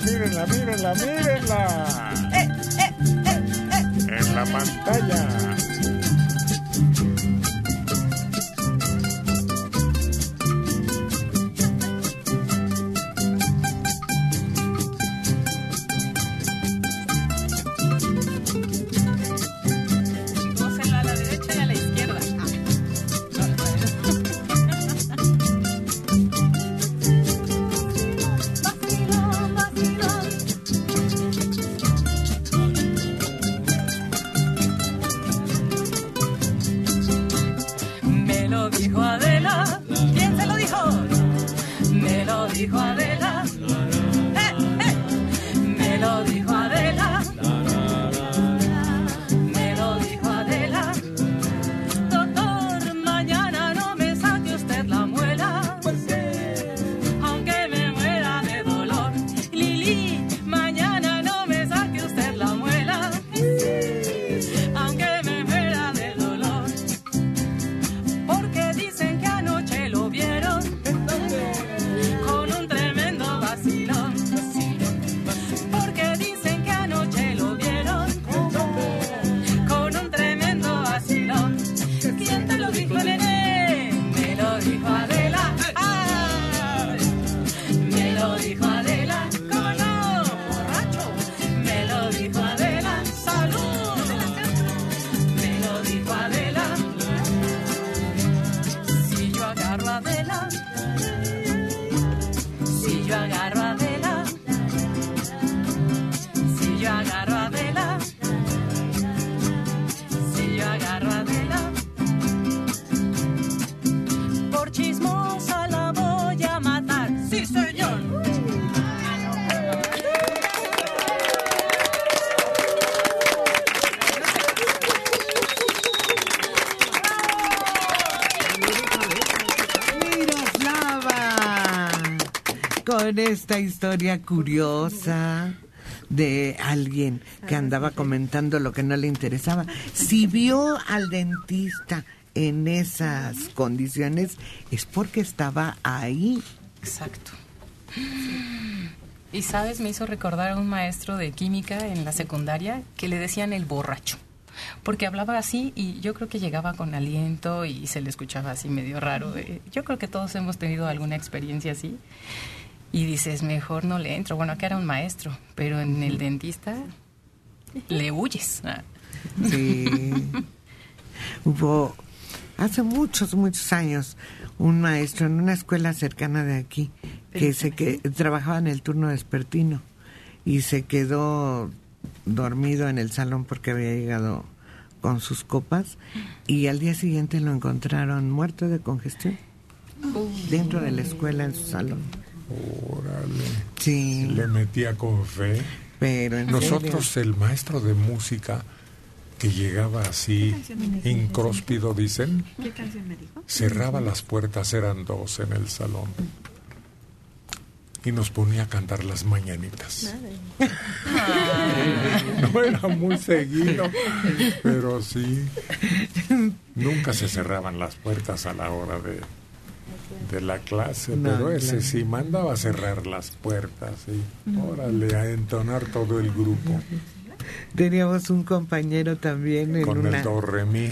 Mírenla, mírenla, mírenla, mírenla. En la pantalla. glory. Historia curiosa de alguien que andaba comentando lo que no le interesaba. Si vio al dentista en esas condiciones es porque estaba ahí. Exacto. Y sabes, me hizo recordar a un maestro de química en la secundaria que le decían el borracho. Porque hablaba así y yo creo que llegaba con aliento y se le escuchaba así medio raro. Yo creo que todos hemos tenido alguna experiencia así. Y dices, mejor no le entro. Bueno, acá era un maestro, pero en el dentista le huyes. Sí. Hubo hace muchos, muchos años un maestro en una escuela cercana de aquí que se que trabajaba en el turno vespertino y se quedó dormido en el salón porque había llegado con sus copas y al día siguiente lo encontraron muerto de congestión dentro de la escuela en su salón. Órale. Sí. Le metía con fe. Pero en Nosotros, el maestro de música, que llegaba así, incróspido, dicen, ¿Qué canción me dijo? cerraba las puertas, eran dos en el salón. Y nos ponía a cantar las mañanitas. No era muy seguido, pero sí. Nunca se cerraban las puertas a la hora de, de la clase, No, pero ese claro. sí mandaba a cerrar las puertas y órale a entonar todo el grupo. Teníamos un compañero también en con una el do re mi.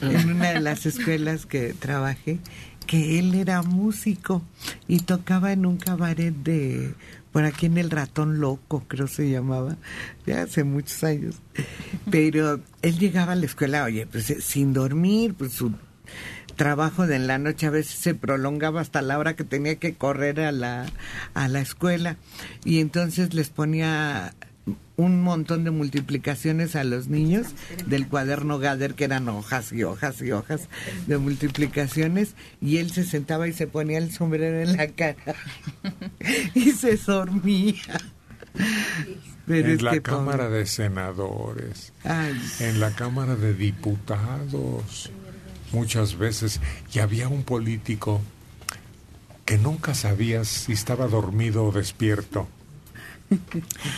en una de las escuelas que trabajé que él era músico y tocaba en un cabaret de por aquí en el ratón loco creo se llamaba ya hace muchos años. Pero él llegaba a la escuela oye pues sin dormir pues su trabajo de en la noche a veces se prolongaba hasta la hora que tenía que correr a la a la escuela y entonces les ponía un montón de multiplicaciones a los niños del cuaderno Gader, que eran hojas y hojas y hojas de multiplicaciones, y él se sentaba y se ponía el sombrero en la cara y se dormía. Pero en es la Cámara pobre. de Senadores, Ay. en la Cámara de Diputados, muchas veces, y había un político que nunca sabías si estaba dormido o despierto,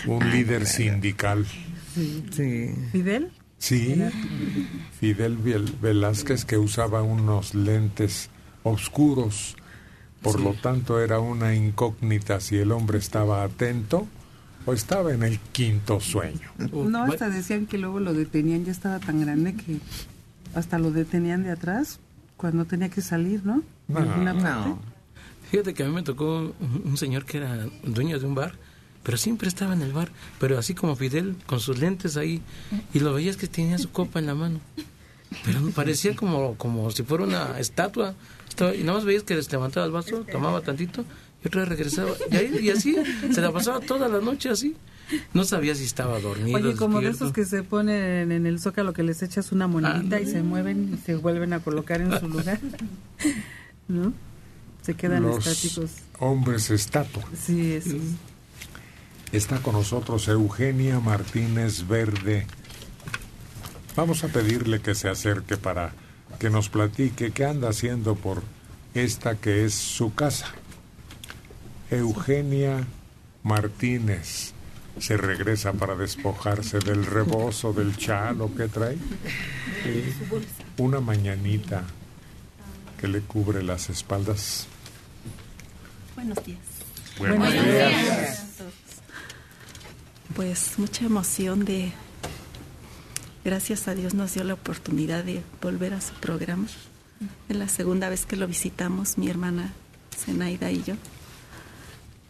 un líder sindical. Sí. ¿Fidel? Sí, Fidel Vel- Velázquez que usaba unos lentes oscuros, por lo tanto era una incógnita si el hombre estaba atento o estaba en el quinto sueño. No, hasta decían que luego lo detenían, ya estaba tan grande que hasta lo detenían de atrás cuando tenía que salir, ¿no? De No. alguna parte. Fíjate que a mí me tocó un, un señor que era dueño de un bar, pero siempre estaba en el bar, pero así como Fidel, con sus lentes ahí, y lo veías que tenía su copa en la mano. Pero me parecía como, como si fuera una estatua. Estaba- y nada más veías que les levantaba el vaso, tomaba tantito, y otra vez regresaba. Y, ahí- y así, se la pasaba toda la noche así. No sabía si estaba dormido. Oye, como de esos que se ponen en el zócalo que les echas una monedita y se mueven y se vuelven a colocar en su lugar. ¿No? Se quedan Los estáticos. hombres estatua. Sí, eso. Está con nosotros Eugenia Martínez Verde. Vamos a pedirle que se acerque para que nos platique qué anda haciendo por esta que es su casa. Eugenia Martínez se regresa para despojarse del rebozo, del chalo que trae. Y una mañanita que le cubre las espaldas. Buenos días. Buenos Buenos días. días. Pues mucha emoción de, gracias a Dios nos dio la oportunidad de volver a su programa. Es la segunda vez que lo visitamos, mi hermana Zenaida y yo.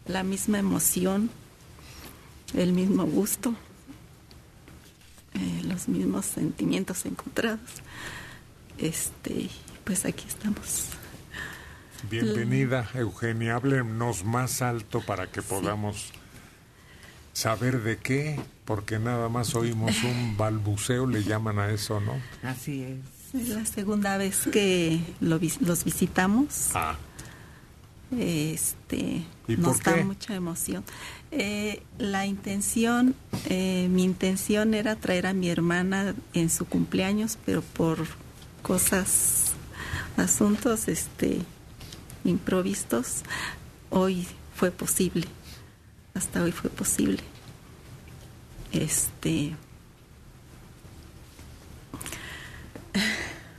La misma emoción, el mismo gusto, eh, los mismos sentimientos encontrados. Este, pues aquí estamos. Bienvenida, Eugenia. Háblenos más alto para que podamos saber de qué, porque nada más oímos un balbuceo, le llaman a eso, ¿no? Así es. Es la segunda vez que lo los visitamos. Ah, Este, ¿Y nos por qué? da mucha emoción. Eh, la intención, eh, mi intención era traer a mi hermana en su cumpleaños, pero por cosas, asuntos, este, improvistos, hoy fue posible. Hasta hoy fue posible. Este.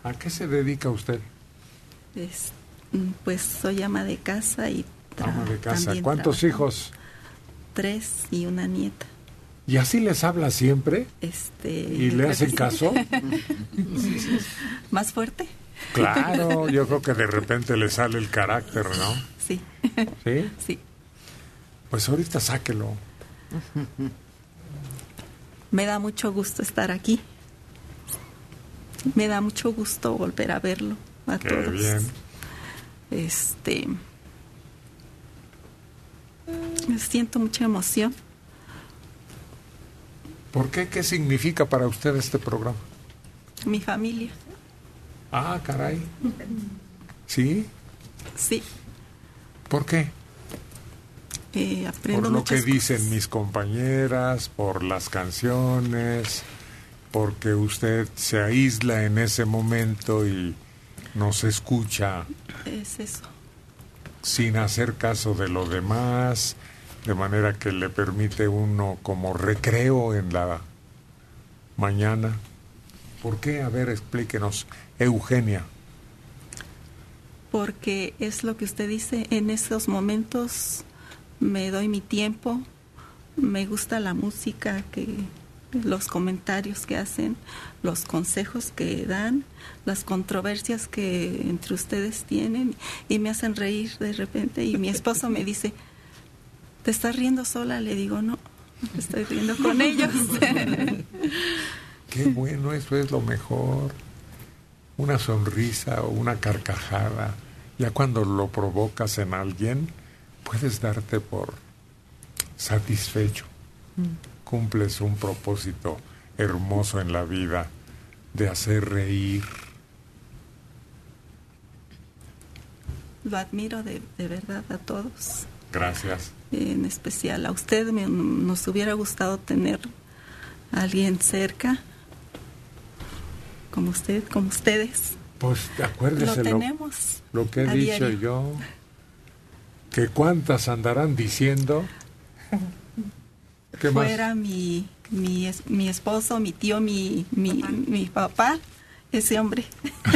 ¿A qué se dedica usted? es- mm, pues soy ama de casa y Ama de casa. ¿Cuántos trabajo. hijos? Tres y una nieta. ¿Y así les habla siempre? Este, ¿Y le hacen caso? ¿Más fuerte? Claro, yo creo que de repente le sale el carácter, ¿no? Sí. ¿Sí? Sí. Pues ahorita sáquelo. Me da mucho gusto estar aquí. Me da mucho gusto volver a verlo a Qué todos. bien. Este siento mucha emoción. ¿Por qué? ¿Qué significa para usted este programa? Mi familia. Ah, caray. ¿Sí? Sí. ¿Por qué? Eh, Por lo que dicen mis compañeras, por las canciones, porque usted se aísla en ese momento y nos escucha Es eso. Sin hacer caso de lo demás, de manera que le permite uno como recreo en la mañana. ¿Por qué? A ver, explíquenos, Eugenia. Porque es lo que usted dice, en esos momentos me doy mi tiempo, me gusta la música, que los comentarios que hacen, los consejos que dan, las controversias que entre ustedes tienen y me hacen reír de repente y mi esposo me dice, ¿te estás riendo sola? Le digo, no, me estoy riendo con ellos. Qué bueno, eso es lo mejor. Una sonrisa o una carcajada. Ya cuando lo provocas en alguien, puedes darte por satisfecho. Cumples un propósito hermoso en la vida de hacer reír. Lo admiro de, de verdad a todos. Gracias. en especial a usted. Me- nos hubiera gustado tener a alguien cerca, como usted, como ustedes. Pues acuérdese Lo tenemos lo que he dicho diario. yo. Que cuántas andarán diciendo. Fuera mi, mi, es- mi esposo, mi tío, mi, mi, mi papá, ese hombre.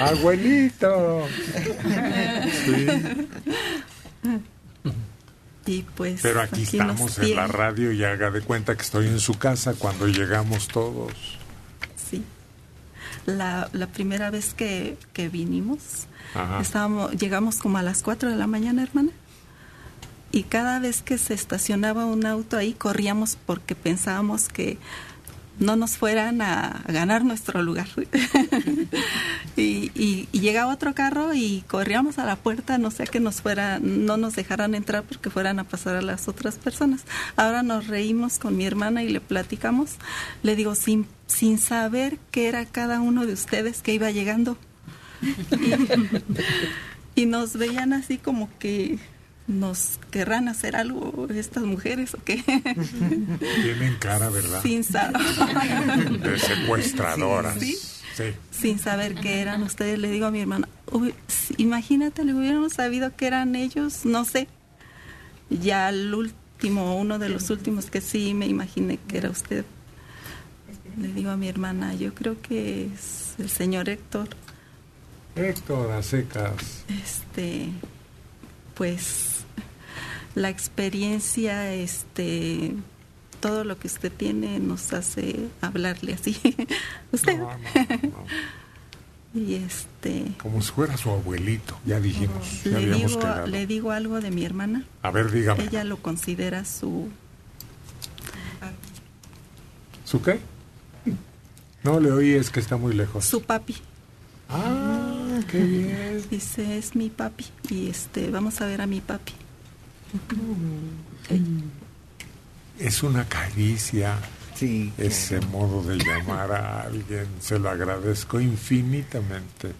Abuelito. Sí. Y pues. Pero aquí, estamos en la radio y haga de cuenta que estoy en su casa cuando llegamos todos. Sí. La, la primera vez que, que vinimos, Ajá. estábamos, llegamos como a las 4 de la mañana, hermana. Y cada vez que se estacionaba un auto ahí, corríamos porque pensábamos que no nos fueran a ganar nuestro lugar. y, y- llegaba otro carro y corríamos a la puerta, no sea que nos fuera, no nos dejaran entrar porque fueran a pasar a las otras personas. Ahora nos reímos con mi hermana y le platicamos. Le digo, sin, sin saber qué era cada uno de ustedes que iba llegando. y nos veían así como que nos querrán hacer algo estas mujeres o qué. Tienen cara, ¿verdad? sin saber. De secuestradoras. Sí. Sí. sin saber qué eran ustedes, le digo a mi hermana, "Uy, si- imagínate, le hubiéramos sabido que eran ellos, no sé. Ya el último, uno de los últimos que sí me imaginé que era usted. Le digo a mi hermana, yo creo que es el señor Héctor. Héctor, a secas. Este, pues la experiencia, este, todo lo que usted tiene nos hace hablarle así. usted. y este, Como si fuera su abuelito, ya dijimos. ya le digo, quedado. le digo algo de mi hermana. A ver, dígame. Ella lo considera su ¿Su qué? No le oí, es que está muy lejos. su papi. Ah, qué bien. Dice, es mi papi. Y este, vamos a ver a mi papi. Es una caricia. Ese modo de llamar a alguien, se lo agradezco infinitamente.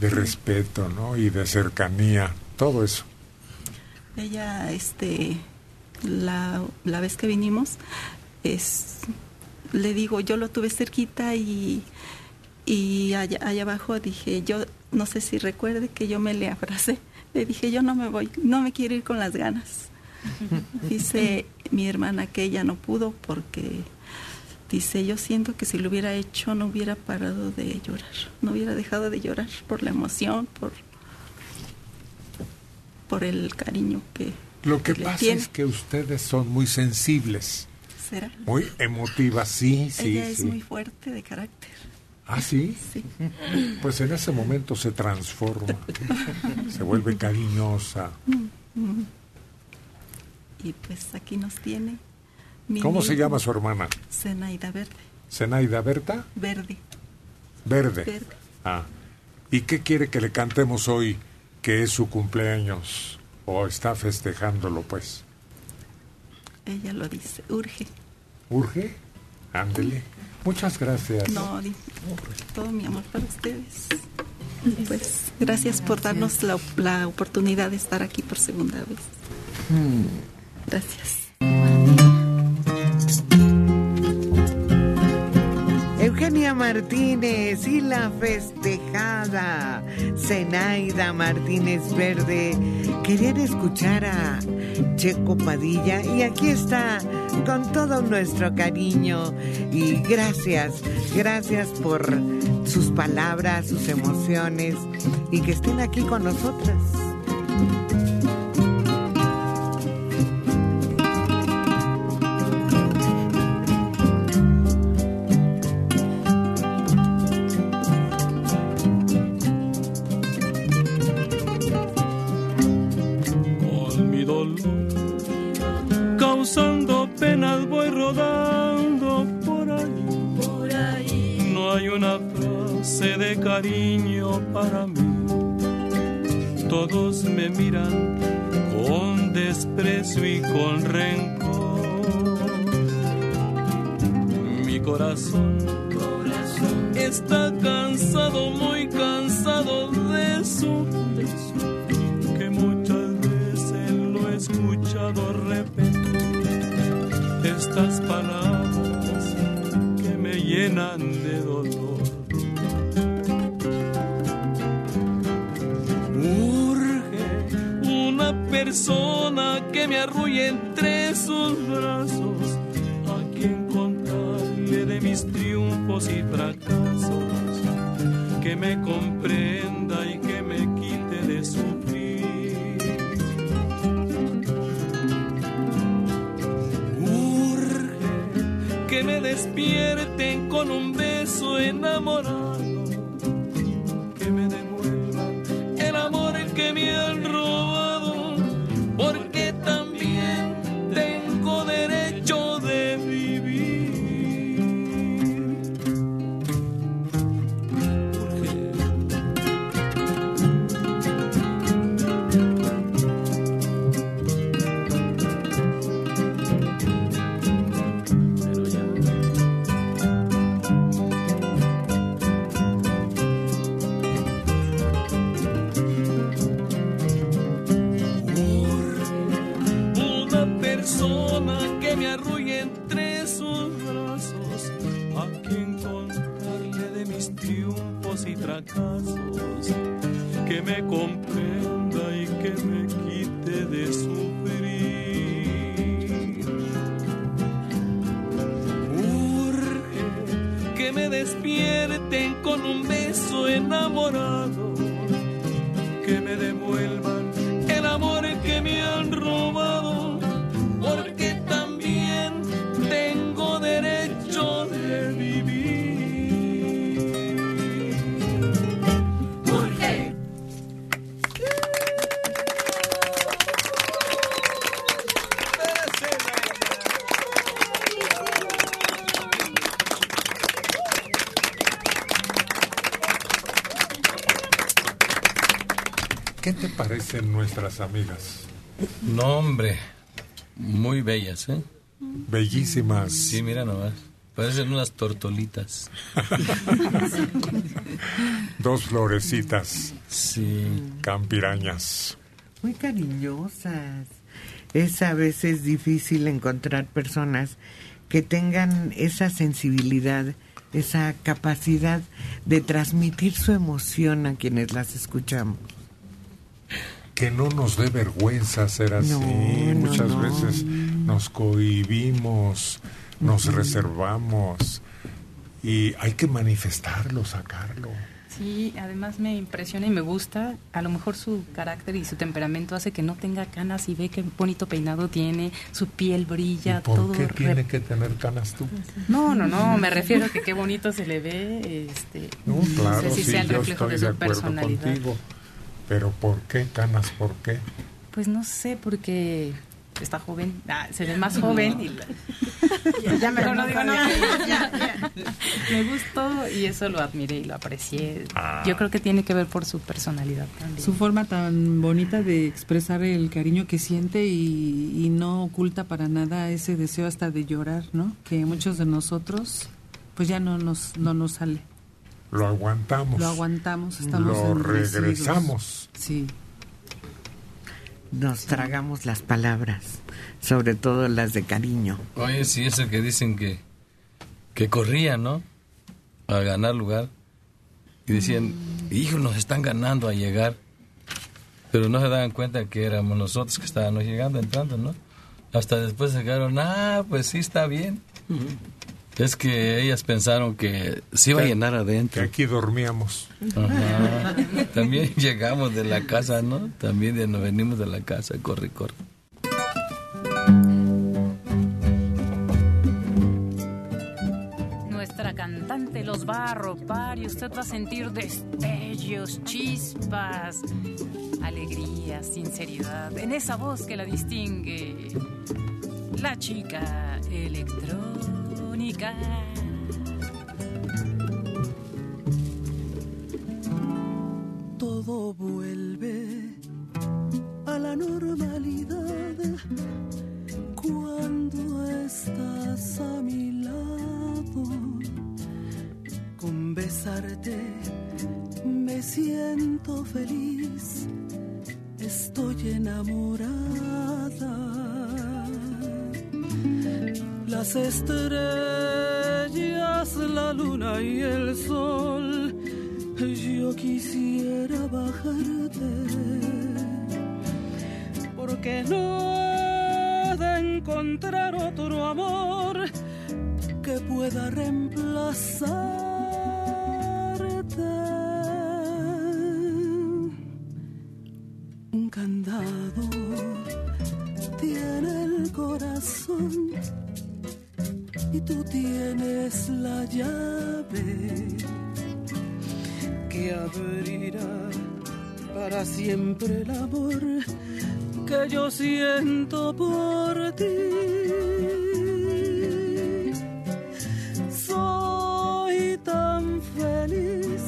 De respeto, ¿no? Y de cercanía, todo eso. Ella, este, la, la vez que vinimos, es, le digo, yo lo tuve cerquita y, Y allá, allá abajo dije, yo no sé si recuerde que yo me le abracé. Le dije, yo no me voy, no me quiero ir con las ganas. Dice mi hermana que ella no pudo porque dice, yo siento que si lo hubiera hecho no hubiera parado de llorar, no hubiera dejado de llorar por la emoción, por, por el cariño que... Lo que pasa tiene. es que ustedes son muy sensibles, ¿Será? muy emotivas, sí, sí, ella es sí. muy fuerte de carácter. ¿Ah, sí? Sí. Pues en ese momento se transforma, se vuelve cariñosa. Y pues aquí nos tiene. mi ¿Cómo se llama su hermana? Zenaida Verde. ¿Zenaida Berta? Verde. Verde. Verde. Ah. ¿Y qué quiere que le cantemos hoy, que es su cumpleaños? ¿O está festejándolo, pues? Ella lo dice. Urge. ¿Urge? Ándele. Muchas gracias. No, di- todo mi amor para ustedes. Pues gracias por darnos la, la oportunidad de estar aquí por segunda vez. Gracias. Martínez y la festejada Zenaida Martínez Verde querían escuchar a Checo Padilla y aquí está con todo nuestro cariño y gracias, gracias por sus palabras, sus emociones y que estén aquí con nosotras. Cariño para mí. Todos me miran con desprecio y con rencor. Mi corazón, está arrulle entre sus brazos, a quien contarle de mis triunfos y fracasos, ¿Qué te parecen nuestras amigas? No, hombre, muy bellas, ¿eh? Bellísimas. Sí, mira nomás. Parecen unas tortolitas. Dos florecitas. Sí. Campirañas. Muy cariñosas. Es a veces difícil encontrar personas que tengan esa sensibilidad esa capacidad de transmitir su emoción a quienes las escuchamos. Que no nos dé vergüenza ser así. No, no, Muchas no. veces nos cohibimos, nos reservamos y hay que manifestarlo, sacarlo. Sí, además me impresiona y me gusta. A lo mejor su carácter y su temperamento hace que no tenga canas y ve qué bonito peinado tiene, su piel brilla, ¿Por todo. qué re- tiene que tener canas tú? No, no, no, me refiero a que qué bonito se le ve. Este, No, claro, sé si sí, sea el yo reflejo estoy de de su acuerdo personalidad. contigo. Pero ¿por qué canas? ¿Por qué? Pues no sé, porque está joven, ah, se ve más joven. Y la- ya mejor no digo nada. Ya, ya. Me gustó y eso lo admiré y lo aprecié. Yo creo que tiene que ver por su personalidad también. Su forma tan bonita de expresar el cariño que siente y, y no oculta para nada ese deseo hasta de llorar, ¿no? Que muchos de nosotros pues ya no nos, no nos sale. Lo aguantamos. Lo aguantamos, estamos Lo regresamos. Sí. Nos tragamos las palabras, sobre todo las de cariño. Oye, sí, eso que dicen que, que corrían, ¿no? A ganar lugar. Y decían, hijo, nos están ganando a llegar. Pero no se daban cuenta que éramos nosotros que estábamos llegando, entrando, ¿no? Hasta después se quedaron, ah, pues sí, está bien. Es que ellas pensaron que se iba a llenar adentro. Que aquí dormíamos. Ajá. También llegamos de la casa, ¿no? También de, nos venimos de la casa, corre, corre. Nuestra cantante los va a arropar y usted va a sentir destellos, chispas, alegría, sinceridad en esa voz que la distingue. La chica electrónica. Todo vuelve a la normalidad cuando estás a mi lado. Con besarte me siento feliz, estoy enamorada. Las estrellas, la luna y el sol. Yo quisiera bajarte. Porque no he de encontrar otro amor que pueda reemplazarte. Un candado tiene el corazón y tú tienes la llave que abrirá para siempre el amor que yo siento por ti. Soy tan feliz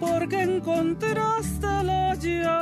porque encontraste la llave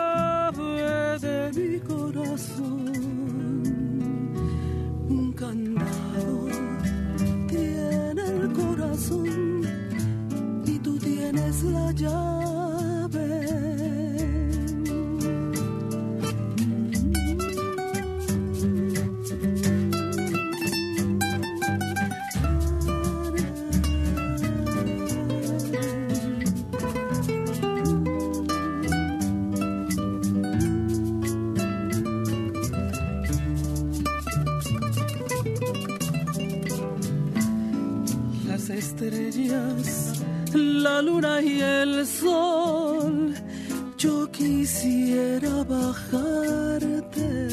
estrellas, la luna y el quisiera bajarte.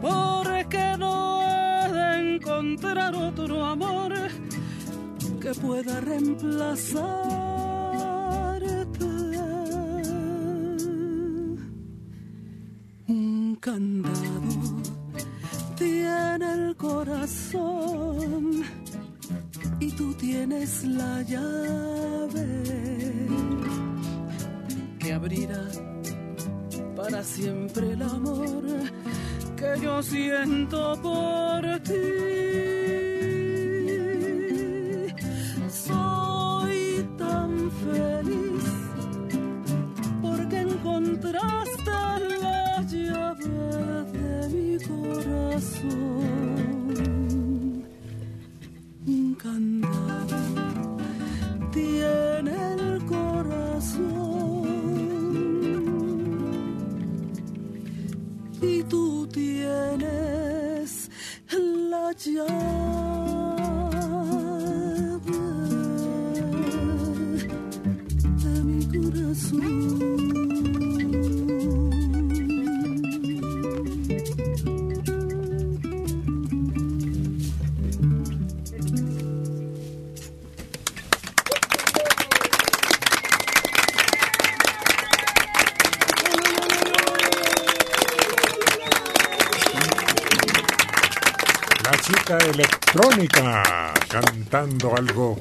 Porque no he de encontrar otro amor que pueda reemplazarte. Un candado tiene el corazón y tú tienes la llave abrirá para siempre el amor que yo siento por ti. Algo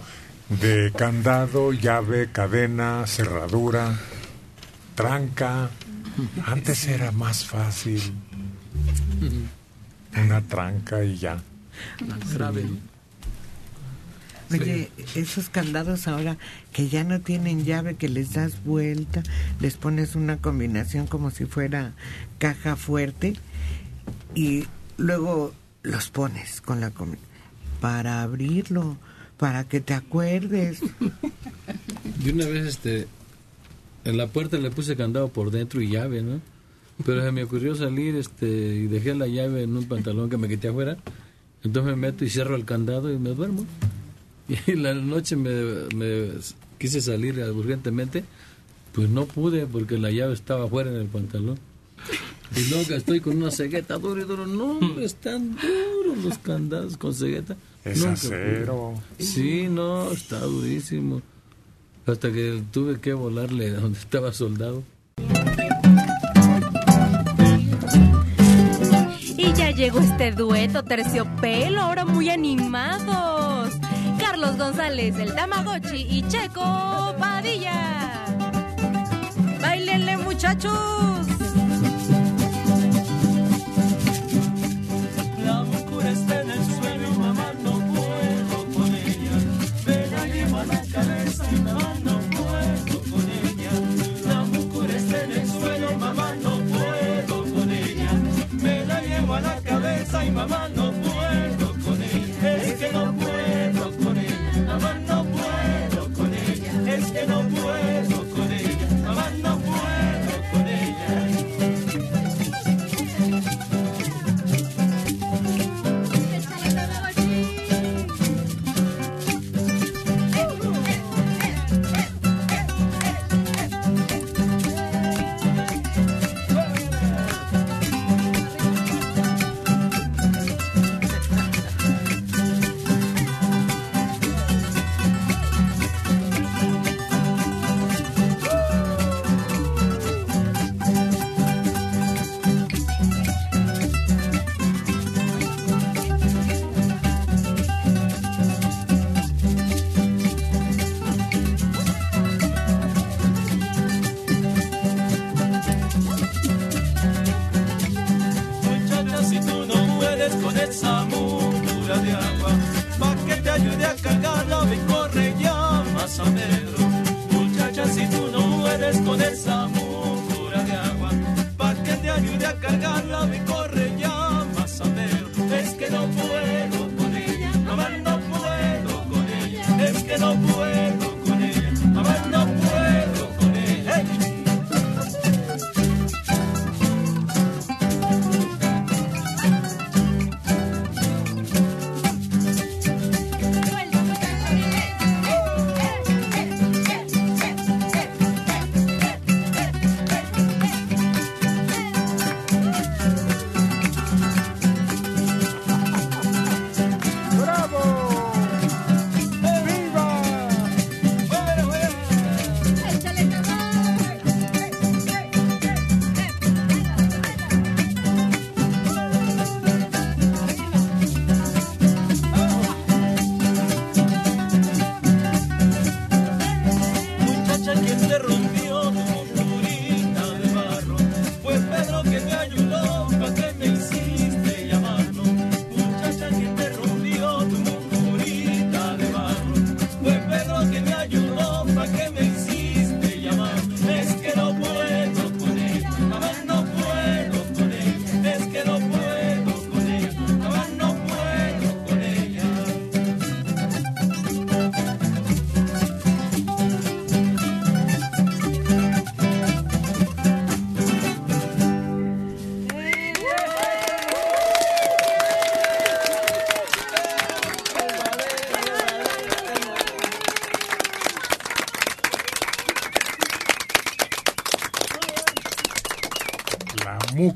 de candado, llave, cadena, cerradura, tranca. Antes era más fácil. Una tranca y ya. Oye, esos candados ahora que ya no tienen llave, que les das vuelta, les pones una combinación como si fuera caja fuerte y luego los pones con la combinación para abrirlo, para que te acuerdes. Yo una vez este en la puerta le puse candado por dentro y llave, ¿no? Pero se me ocurrió salir este y dejé la llave en un pantalón que me quité afuera. Entonces me meto y cierro el candado y me duermo. Y en la noche me, me quise salir urgentemente, pues no pude porque la llave estaba afuera en el pantalón. Y luego estoy con una cegueta duro y duro. No, están duros los candados con cegueta. Es Nunca acero. pude. Sí, no, está durísimo. Hasta que tuve que volarle donde estaba soldado. Y ya llegó este dueto terciopelo, ahora muy animados. Carlos González, el Tamagotchi y Checo Padilla. ¡Bailenle, muchachos! Mamá, no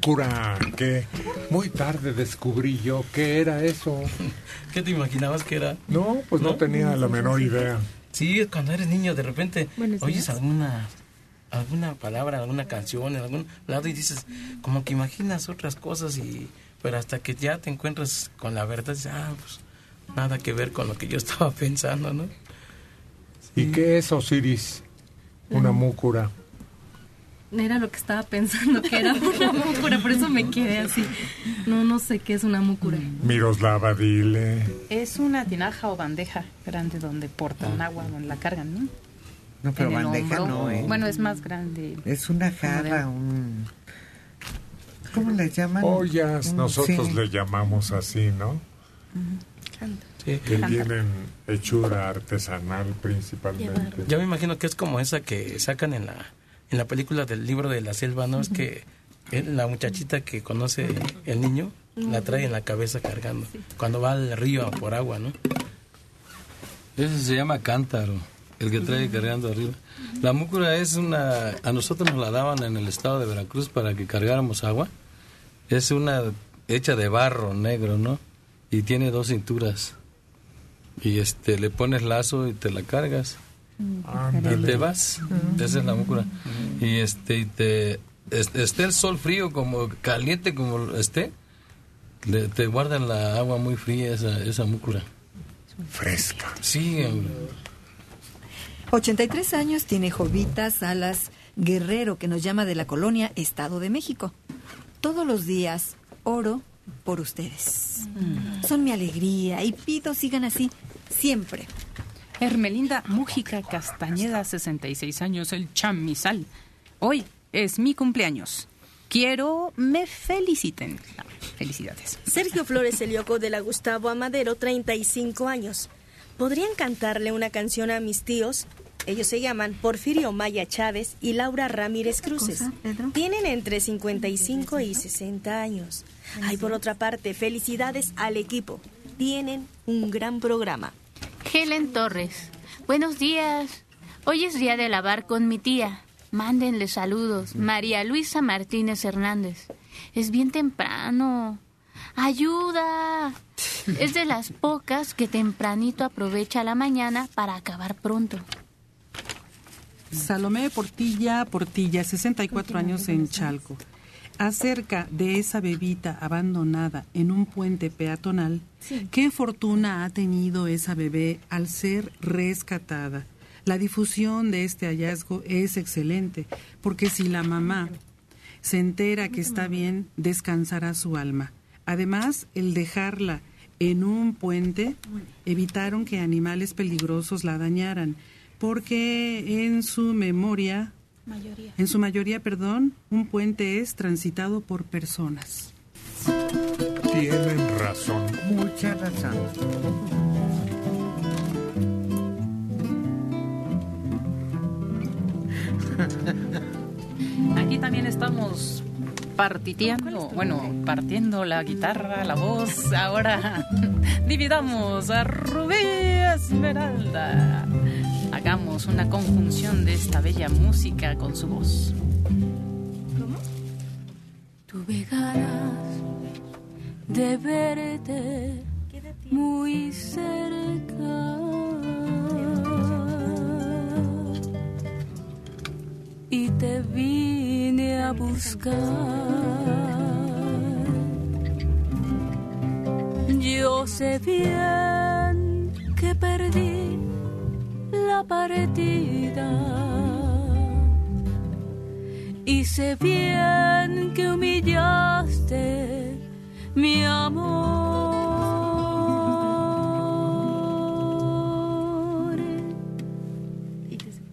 múcura, que muy tarde descubrí yo qué era eso. ¿Qué te imaginabas que era? No, pues no, tenía la menor idea. Sí, cuando eres niño, de repente oyes alguna alguna palabra, alguna canción en algún lado y dices, como que imaginas otras cosas y pero hasta que ya te encuentras con la verdad, dices, ah, pues nada que ver con lo que yo estaba pensando, ¿no? ¿Y qué es Osiris? Una múcura. Era lo que estaba pensando que era una múcura, por eso me quedé así. No, no sé qué es una múcura. Miroslava, dile. Es una tinaja o bandeja grande donde portan agua, donde la cargan, ¿no? No, pero bandeja hombro. no, ¿eh? Bueno, es más grande. Es una jarra, un... ¿Cómo le llaman? Ollas, Un- nosotros sí. le llamamos así, ¿no? Sí. Que tienen hechura artesanal principalmente. Yo me imagino que es como esa que sacan en la en la película del libro de la selva, ¿no? Es que eh, la muchachita que conoce el niño la trae en la cabeza cargando cuando va al río a por agua, ¿no? Ese se llama cántaro, el que trae cargando arriba. La múcura es una, a nosotros nos la daban en el estado de Veracruz para que cargáramos agua. Es una hecha de barro negro, ¿no? Y tiene dos cinturas. Y este, le pones lazo y te la cargas. Y te vas. Esa es la múcura. Y este, y te, es- esté el sol frío como caliente como esté, le- te guardan la agua muy fría esa, esa múcura. Fresca. Sí, hombre. 83 años tiene Jovita Salas Guerrero, que nos llama de la colonia Estado de México. Todos los días oro por ustedes. Son mi alegría y pido sigan así siempre. Hermelinda Mújica Castañeda, 66 años, el chamizal. Hoy es mi cumpleaños. Quiero me feliciten. Ah, Felicidades. Sergio Flores Elioco de la Gustavo Amadero, 35 años. ¿Podrían cantarle una canción a mis tíos? Ellos se llaman Porfirio Maya Chávez y Laura Ramírez Cruces. Tienen entre 55 y 60 años. Ay, por otra parte, felicidades al equipo. Tienen un gran programa. Helen Torres. Buenos días. Hoy es día de lavar con mi tía. Mándenle saludos. María Luisa Martínez Hernández. Es bien temprano. ¡Ayuda! Es de las pocas que tempranito aprovecha la mañana para acabar pronto. Salomé Portilla, Portilla, 64 años en Chalco. Acerca de esa bebita abandonada en un puente peatonal, ¿qué fortuna ha tenido esa bebé al ser rescatada? La difusión de este hallazgo es excelente, porque si la mamá se entera que está bien, descansará su alma. Además, el dejarla en un puente evitaron que animales peligrosos la dañaran, porque en su memoria, Mayoría. en su mayoría, perdón, un puente es transitado por personas. Tienen razón. Mucha razón. Aquí también estamos partiteando, bueno, partiendo la guitarra, la voz. Ahora dividamos a Rubí Esmeralda. Hagamos una conjunción de esta bella música con su voz. Tuve ganas de verte muy cerca. Y te vine a buscar. Yo sé bien que perdí la partida. Sé bien que humillaste mi amor.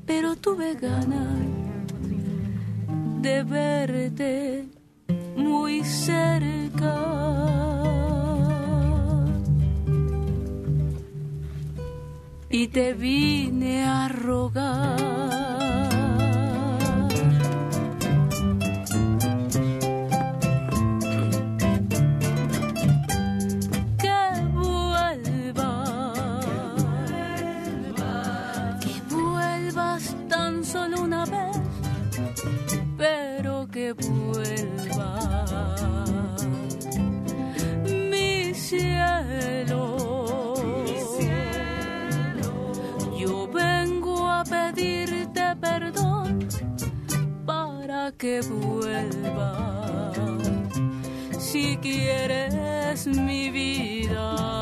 Pero tuve ganas de verte muy cerca. Y te vine a rogar. Que vuelva. Si quieres mi vida,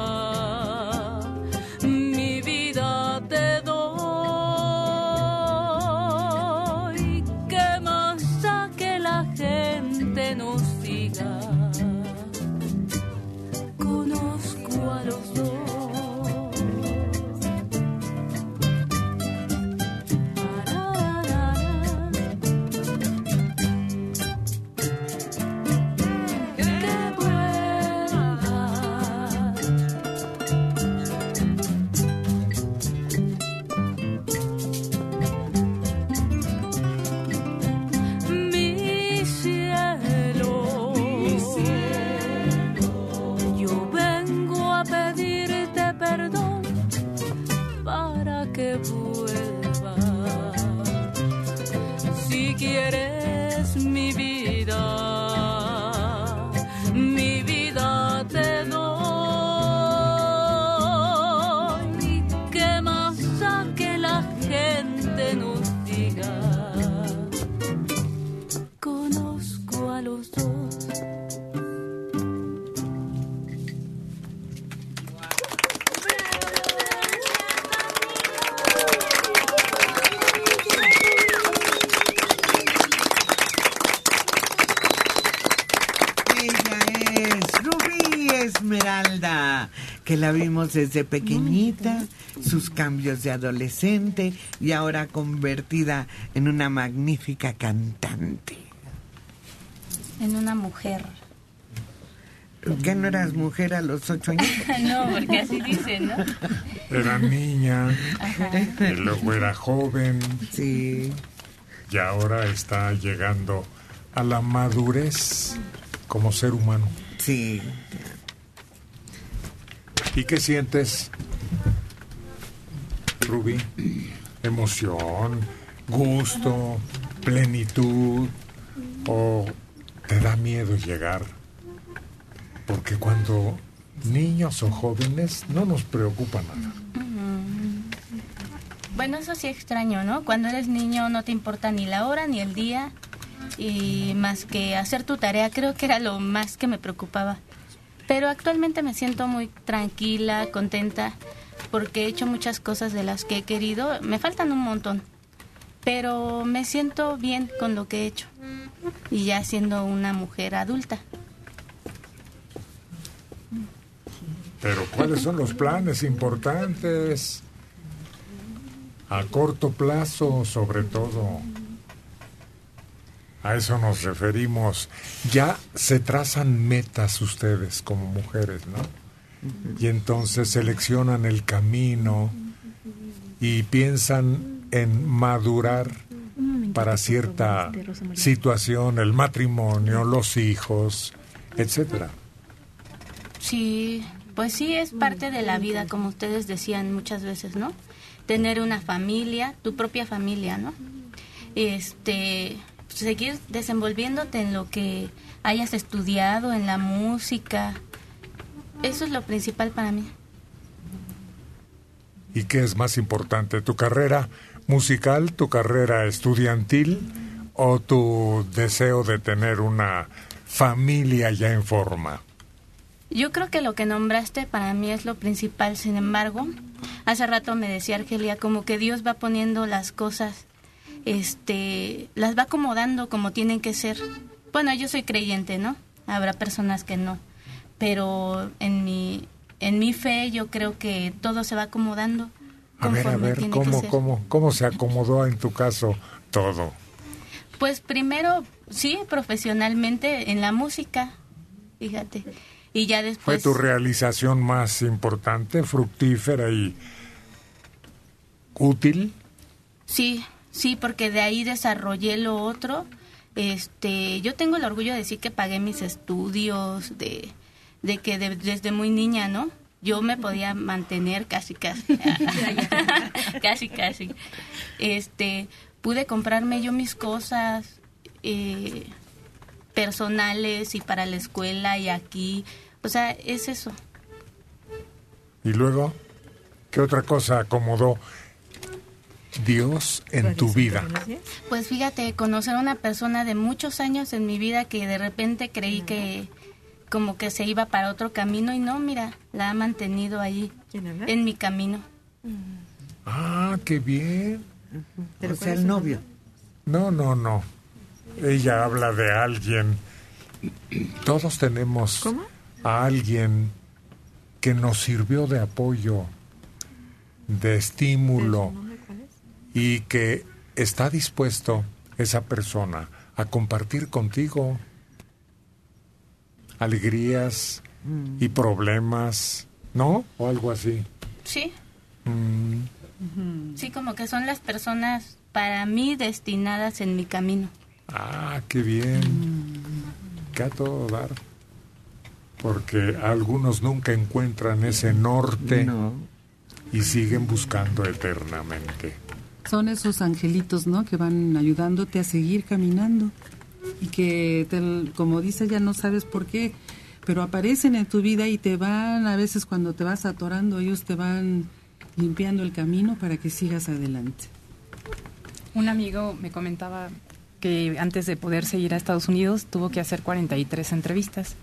desde pequeñita, sus cambios de adolescente y ahora convertida en una magnífica cantante. En una mujer. ¿Qué no eras mujer a los ocho años? no, porque así dicen, ¿no? Era niña, Ajá. y luego era joven. Sí. Y ahora está llegando a la madurez como ser humano. Sí. ¿Y qué sientes, Rubí? ¿Emoción, gusto, plenitud? ¿O te da miedo llegar? Porque cuando niños o jóvenes no nos preocupa nada. Bueno, eso sí extraño, ¿no? Cuando eres niño no te importa ni la hora ni el día y más que hacer tu tarea, creo que era lo más que me preocupaba. Pero actualmente me siento muy tranquila, contenta, porque he hecho muchas cosas de las que he querido. Me faltan un montón, pero me siento bien con lo que he hecho y ya siendo una mujer adulta. Pero ¿cuáles son los planes importantes? A corto plazo, sobre todo. A eso nos referimos. Ya se trazan metas ustedes como mujeres, ¿no? Y entonces seleccionan el camino y piensan en madurar para cierta situación, el matrimonio, los hijos, etcétera. Sí, pues sí es parte de la vida, como ustedes decían muchas veces, ¿no? Tener una familia, tu propia familia, ¿no? Este, seguir desenvolviéndote en lo que hayas estudiado, en la música. Eso es lo principal para mí. ¿Y qué es más importante, tu carrera musical, tu carrera estudiantil o tu deseo de tener una familia ya en forma? Yo creo que lo que nombraste para mí es lo principal, sin embargo, hace rato me decía Argelia como que Dios va poniendo las cosas, este, las va acomodando como tienen que ser. Bueno, yo soy creyente, ¿no? Habrá personas que no, pero en mi en mi fe yo creo que todo se va acomodando. A ver, a ver, ¿cómo, cómo, ¿cómo se acomodó en tu caso todo? Pues primero, sí, profesionalmente en la música, fíjate. Y ya ¿Fue después... tu realización más importante, fructífera y útil? Sí, sí, porque de ahí desarrollé lo otro. Este, yo tengo el orgullo de decir que pagué mis estudios, de, de que de- desde muy niña, ¿no? Yo me podía mantener casi, casi, casi, casi. Este, pude comprarme yo mis cosas eh, personales y para la escuela y aquí. O sea, es eso. Y luego, ¿qué otra cosa acomodó? Dios en tu vida? Pues fíjate, conocer a una persona de muchos años en mi vida que de repente creí que como que se iba para otro camino y no, mira, la ha mantenido ahí en mi camino. Ah, qué bien. o sea, el novio. No, no, no. Ella habla de alguien. Todos tenemos a alguien que nos sirvió de apoyo, de estímulo y que está dispuesto esa persona a compartir contigo alegrías y problemas, ¿no? O algo así. Sí, Mm. sí, como que son las personas para mí destinadas en mi camino. Ah, qué bien. Que a todo dar. Porque algunos nunca encuentran ese norte y siguen buscando eternamente. Son esos angelitos, ¿no? Que van ayudándote a seguir caminando y que, te- como dice, ya no sabes por qué, pero aparecen en tu vida y te van, a veces cuando te vas atorando, ellos te van limpiando el camino para que sigas adelante. Un amigo me comentaba que antes de poderse ir a Estados Unidos tuvo que hacer 43 entrevistas.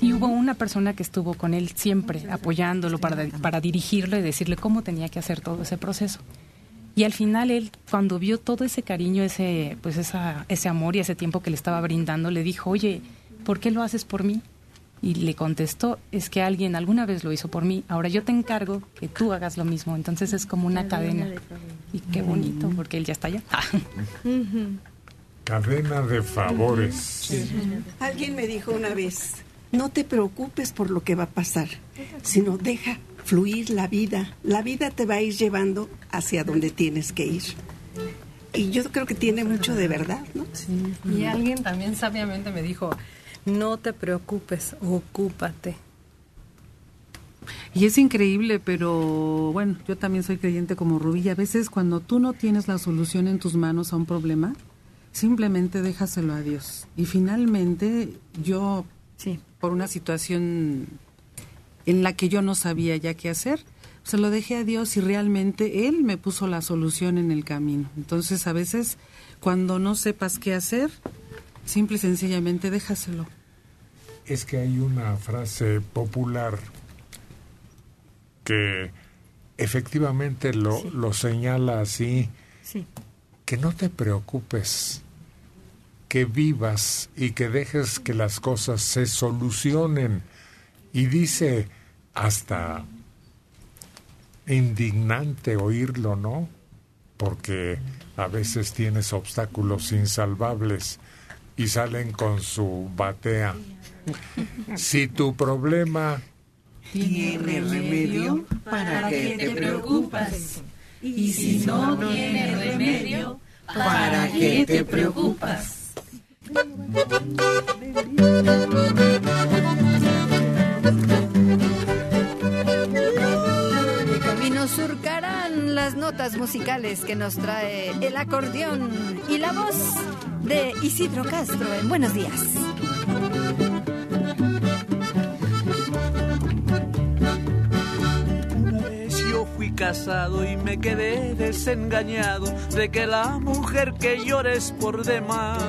Y hubo una persona que estuvo con él siempre apoyándolo para, para dirigirlo y decirle cómo tenía que hacer todo ese proceso. Y al final él, cuando vio todo ese cariño, ese, pues esa, ese amor y ese tiempo que le estaba brindando, le dijo, oye, ¿por qué lo haces por mí? Y le contestó, es que alguien alguna vez lo hizo por mí, ahora yo te encargo que tú hagas lo mismo. Entonces es como una cadena. Y qué bonito, porque él ya está allá. Cadena de favores. Alguien me dijo una vez, no te preocupes por lo que va a pasar, sino deja fluir la vida. La vida te va a ir llevando hacia donde tienes que ir. Y yo creo que tiene mucho de verdad, ¿no? Y alguien también sabiamente me dijo, no te preocupes, ocúpate. Y es increíble, pero bueno, yo también soy creyente como Rubí. y A veces cuando tú no tienes la solución en tus manos a un problema, simplemente déjaselo a Dios. Y finalmente yo, por una situación en la que yo no sabía ya qué hacer, se lo dejé a Dios y realmente Él me puso la solución en el camino. Entonces a veces cuando no sepas qué hacer, simple y sencillamente déjaselo. Es que hay una frase popular que efectivamente lo, lo señala así, Sí. que no te preocupes, que vivas y que dejes que las cosas se solucionen. Y dice hasta indignante oírlo, ¿no? Porque a veces tienes obstáculos insalvables y salen con su batea. Si tu problema Tiene remedio, ¿para qué te preocupas? Y si no tiene remedio, ¿para qué te preocupas? Mi camino surcarán las notas musicales que nos trae el acordeón y la voz de Isidro Castro en Buenos Días. Una vez yo fui casado y me quedé desengañado de que la mujer que llora es por demás.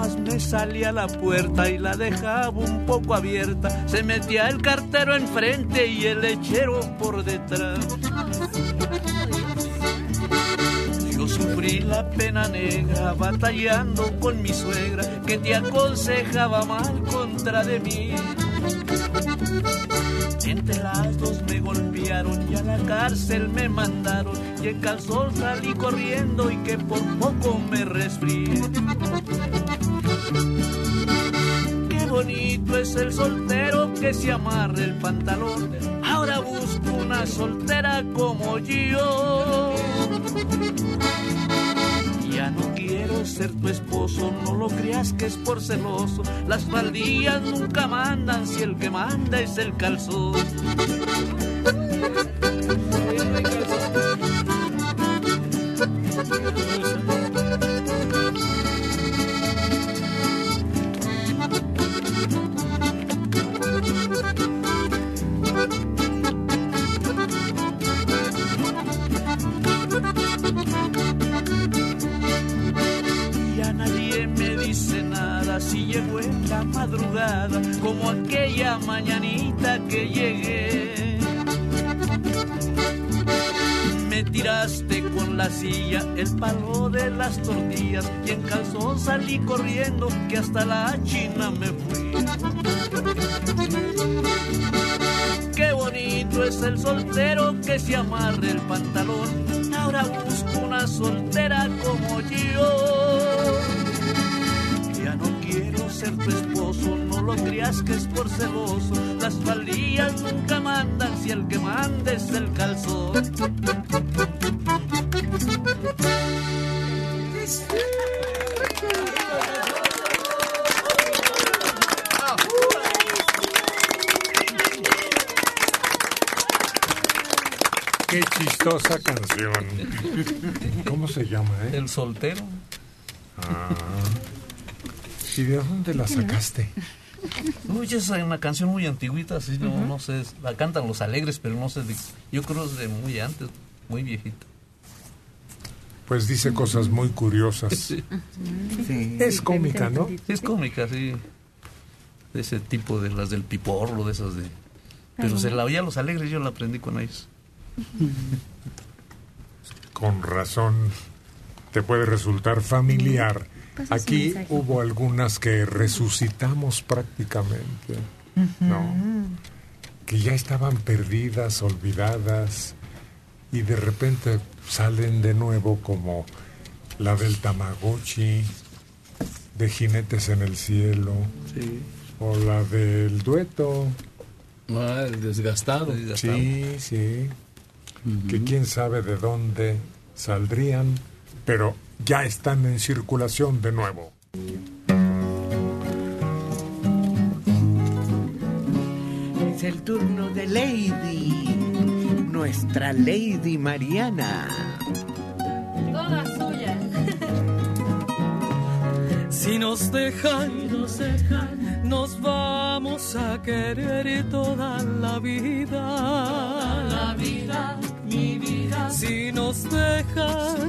Más me salía a la puerta y la dejaba un poco abierta. Se metía el cartero enfrente y el lechero por detrás. Yo sufrí la pena negra batallando con mi suegra que te aconsejaba mal contra de mí. Entre las dos me golpearon y a la cárcel me mandaron y en calzón salí corriendo y que por poco me resfrié. Bonito es el soltero que se amarra el pantalón. Ahora busco una soltera como yo. Ya no quiero ser tu esposo, no lo creas que es por celoso. Las faldillas nunca mandan si el que manda es el calzón. Como aquella mañanita que llegué. Me tiraste con la silla el palo de las tortillas y en calzón salí corriendo que hasta la China me fui. Qué bonito es el soltero que se amarre el pantalón. Ahora busco una soltera como yo. Ser tu esposo, no lo creas que es por celoso. Las faldillas nunca mandan si el que manda es el calzón. Qué chistosa canción. ¿Cómo se llama, eh? El soltero. Ah. ¿Y de dónde la sacaste? Uy, es una canción muy antigüita, así no, no sé, la cantan los alegres, pero no sé, de- yo creo es de muy antes, muy viejita. Pues dice cosas muy curiosas. Es cómica, ¿no? Es cómica, sí. De ese tipo de las del piporro, de esas de... Pero se la oía a los alegres, yo la aprendí con ellos. Con razón, te puede resultar familiar. Aquí mensaje. hubo algunas que resucitamos prácticamente, ¿no? Que ya estaban perdidas, olvidadas, y de repente salen de nuevo como la del Tamagotchi, de Jinetes en el Cielo, o la del dueto. Ah, el desgastado. Sí, sí. Que quién sabe de dónde saldrían, pero ya están en circulación de nuevo. Es el turno de Lady, nuestra Lady Mariana. Toda suya. Si nos dejan, nos vamos a querer toda la vida. la vida, mi vida. Si nos dejan,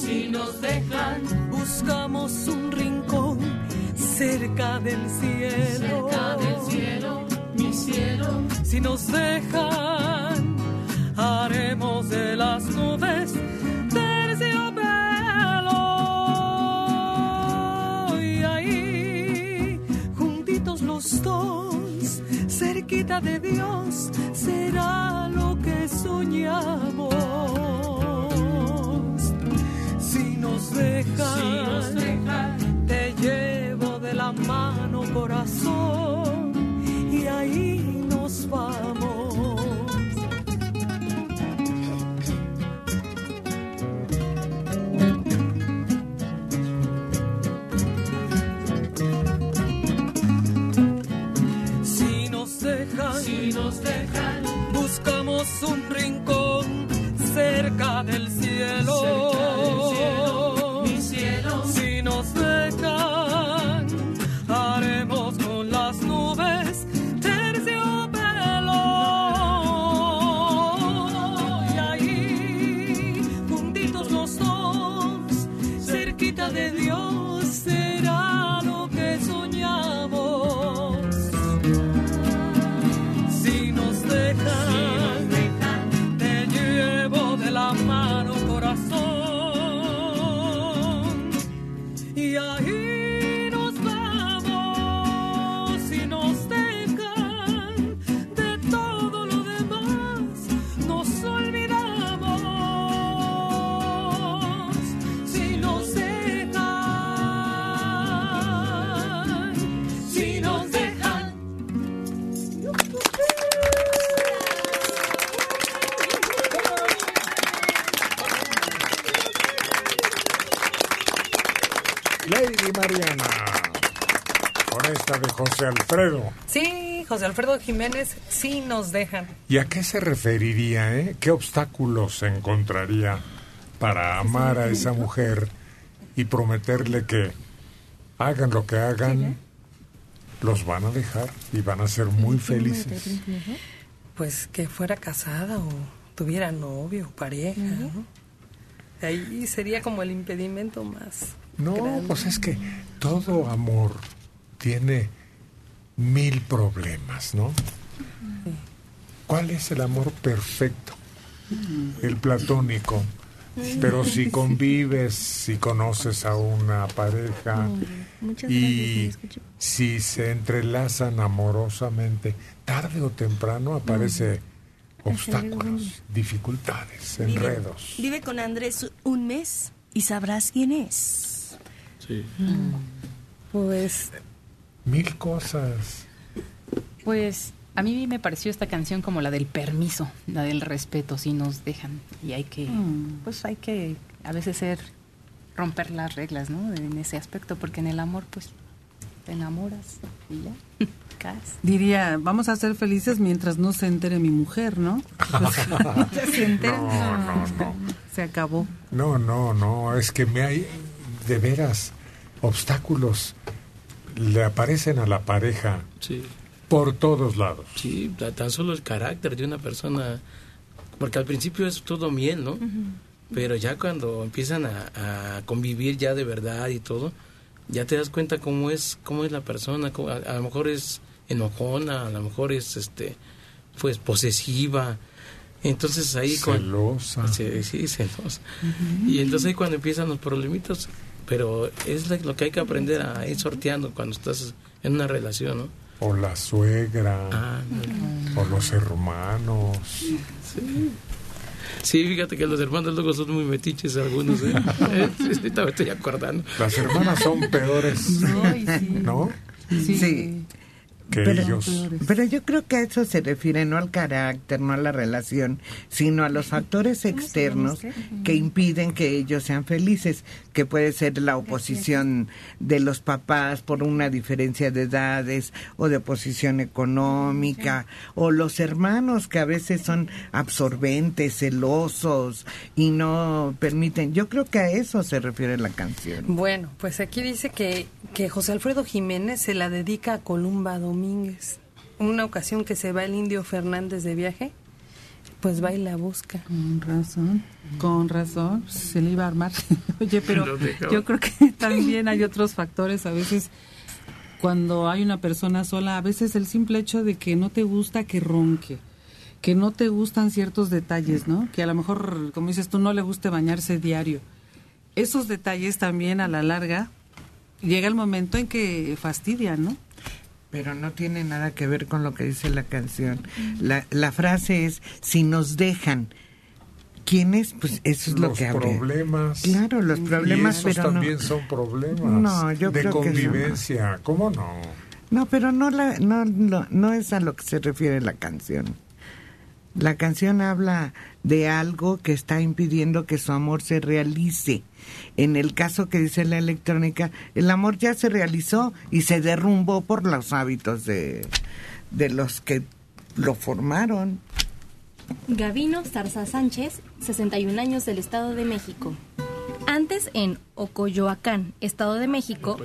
Si nos dejan, buscamos un rincón cerca del cielo. cerca del cielo, mi cielo. Si nos dejan, haremos de las nubes terciopelo. Y ahí, juntitos los dos, cerquita de Dios, será lo que soñamos. Si nos dejan, Si nos dejan, te llevo de la mano corazón y ahí nos vamos. Si nos dejan, Si nos dejan, nos dejan. ¿Y a qué se referiría? Eh? ¿Qué obstáculos se encontraría para amar a esa mujer y prometerle que hagan lo que hagan, los van a dejar y van a ser muy felices? Pues que fuera casada o tuviera novio o pareja, ¿no? Ahí sería como el impedimento más. No, grande. pues es que todo amor tiene mil problemas, ¿no? ¿Cuál es el amor perfecto? El platónico. Pero si convives, si conoces a una pareja Muchas y si se entrelazan amorosamente, tarde o temprano aparece obstáculos, dificultades, Vive- enredos. Vive con Andrés un mes y sabrás quién es. Sí. Pues Mil cosas. Pues a mí me pareció esta canción como la del permiso, la del respeto, si nos dejan. Y hay que, Mm. pues hay que a veces ser, romper las reglas, ¿no? En ese aspecto, porque en el amor, pues, te enamoras y ya, caes. Diría, vamos a ser felices mientras no se entere mi mujer, ¿no? Pues, se entera. No, no, no. Se acabó. No, no, no, es que me hay de veras obstáculos le aparecen a la pareja Sí. Por todos lados. Sí, ta- tan solo el carácter de una persona, porque al principio es todo miel, ¿no? Pero ya cuando empiezan a, a convivir ya de verdad y todo, ya te das cuenta cómo es, cómo es la persona, cómo- a, a lo mejor es enojona, a lo mejor es, este, pues posesiva. Entonces ahí Celosa. Sí, sí, celosa. Y entonces ahí cuando empiezan los problemitos, pero es lo- lo que hay que aprender a ir sorteando cuando estás en una relación, ¿no? O la suegra, Ah, o los hermanos. Sí. Sí, fíjate que los hermanos luego son muy metiches algunos, ¿eh? Sí, ahorita me estoy acordando. Las hermanas son peores, ¿no? Sí. Que pero, ellos. pero yo creo que a eso se refiere, no al carácter, no a la relación, sino a los factores externos que impiden que ellos sean felices, que puede ser la oposición de los papás por una diferencia de edades o de posición económica, o los hermanos que a veces son absorbentes, celosos y no permiten. Yo creo que a eso se refiere la canción. Bueno, pues aquí dice que, que José Alfredo Jiménez se la dedica a Columba Domínguez. Una ocasión que se va el indio Fernández de viaje, pues va y la busca. Con razón, con razón, se le iba a armar. Oye, pero yo creo que también hay otros factores. A veces, cuando hay una persona sola, a veces el simple hecho de que no te gusta que ronque, que no te gustan ciertos detalles, ¿no? Que a lo mejor, como dices tú, no le guste bañarse diario. Esos detalles también a la larga llega el momento en que fastidian, ¿no? Pero no tiene nada que ver con lo que dice la canción. La, la frase es, si nos dejan, ¿quiénes? Pues eso es lo los que habría. problemas. Claro, los problemas, y esos pero no. también son problemas No, yo de creo que eso no. convivencia. ¿Cómo no? No, pero no, la, no, no, no es a lo que se refiere la canción. La canción habla de algo que está impidiendo que su amor se realice. En el caso que dice la electrónica, el amor ya se realizó y se derrumbó por los hábitos de, de los que lo formaron. Gavino Zarza Sánchez, 61 años del Estado de México. Antes en Ocoyoacán, Estado de México,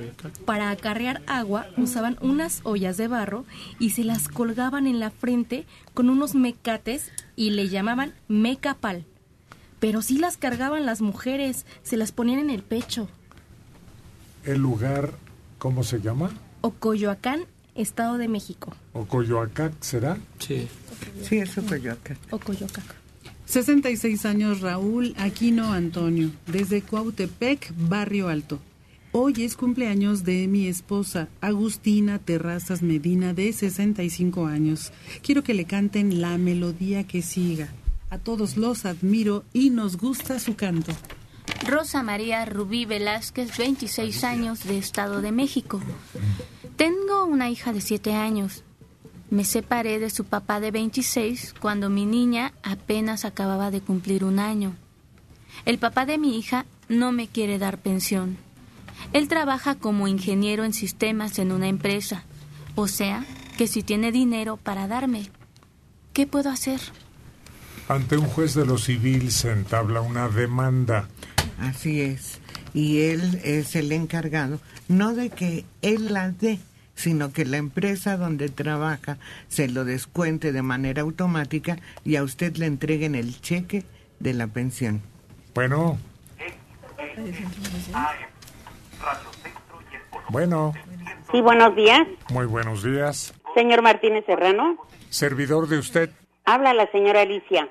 para acarrear agua usaban unas ollas de barro y se las colgaban en la frente con unos mecates y le llamaban mecapal. Pero sí las cargaban las mujeres, se las ponían en el pecho. El lugar, ¿cómo se llama? Ocoyoacán, Estado de México. ¿O Coyoacac será? Sí. Sí, eso Coyoacán. Ocoyoacán. 66 años Raúl Aquino Antonio, desde Cuautepec, Barrio Alto. Hoy es cumpleaños de mi esposa, Agustina Terrazas Medina, de 65 años. Quiero que le canten la melodía que siga. A todos los admiro y nos gusta su canto. Rosa María Rubí Velázquez, 26 años, de Estado de México. Tengo una hija de 7 años. Me separé de su papá de 26 cuando mi niña apenas acababa de cumplir un año. El papá de mi hija no me quiere dar pensión. Él trabaja como ingeniero en sistemas en una empresa, o sea, que si tiene dinero para darme. ¿Qué puedo hacer? Ante un juez de lo civil se entabla una demanda. Así es. Y él es el encargado, no de que él la dé, sino que la empresa donde trabaja se lo descuente de manera automática y a usted le entreguen el cheque de la pensión. Bueno, bueno, Sí, buenos días. muy buenos días. Señor Martínez Serrano. Servidor de usted. Habla la señora Alicia.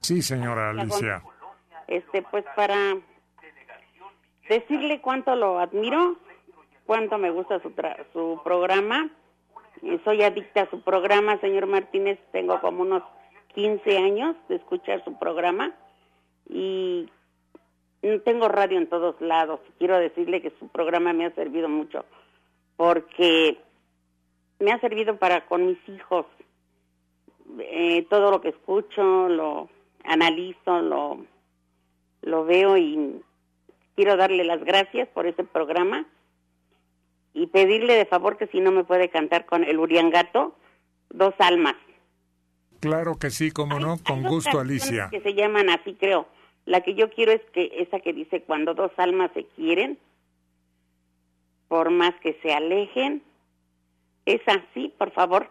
Sí, señora Alicia. Este, pues para decirle cuánto lo admiro, cuánto me gusta su, tra- su programa. Eh, Soy adicta a su programa, señor Martínez. Tengo como unos 15 años de escuchar su programa y tengo radio en todos lados. Quiero decirle que su programa me ha servido mucho porque me ha servido para con mis hijos. Eh, todo lo que escucho lo analizo, lo, lo veo y quiero darle las gracias por ese programa y pedirle de favor que si no me puede cantar con el Uriangato, Dos Almas. Claro que sí, como no, con Dos gusto, Alicia. Que se llaman así, creo. La que yo quiero es que esa que dice cuando dos almas se quieren, por más que se alejen. Es así, por favor.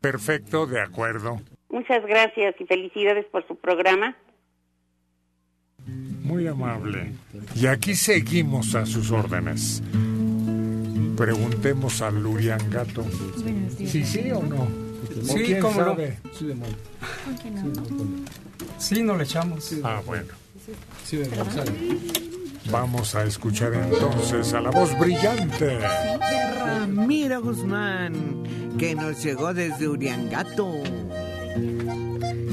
Perfecto, de acuerdo. Muchas gracias y felicidades por su programa. Muy amable. Y aquí seguimos a sus órdenes. Preguntemos al Luriangato. ¿Sí, sí o no? ¿O Sí, cómo no. sabe? Sí, no le echamos. Ah, bueno. Vamos a escuchar entonces a la voz brillante. De Ramiro Guzmán, que nos llegó desde Uriangato.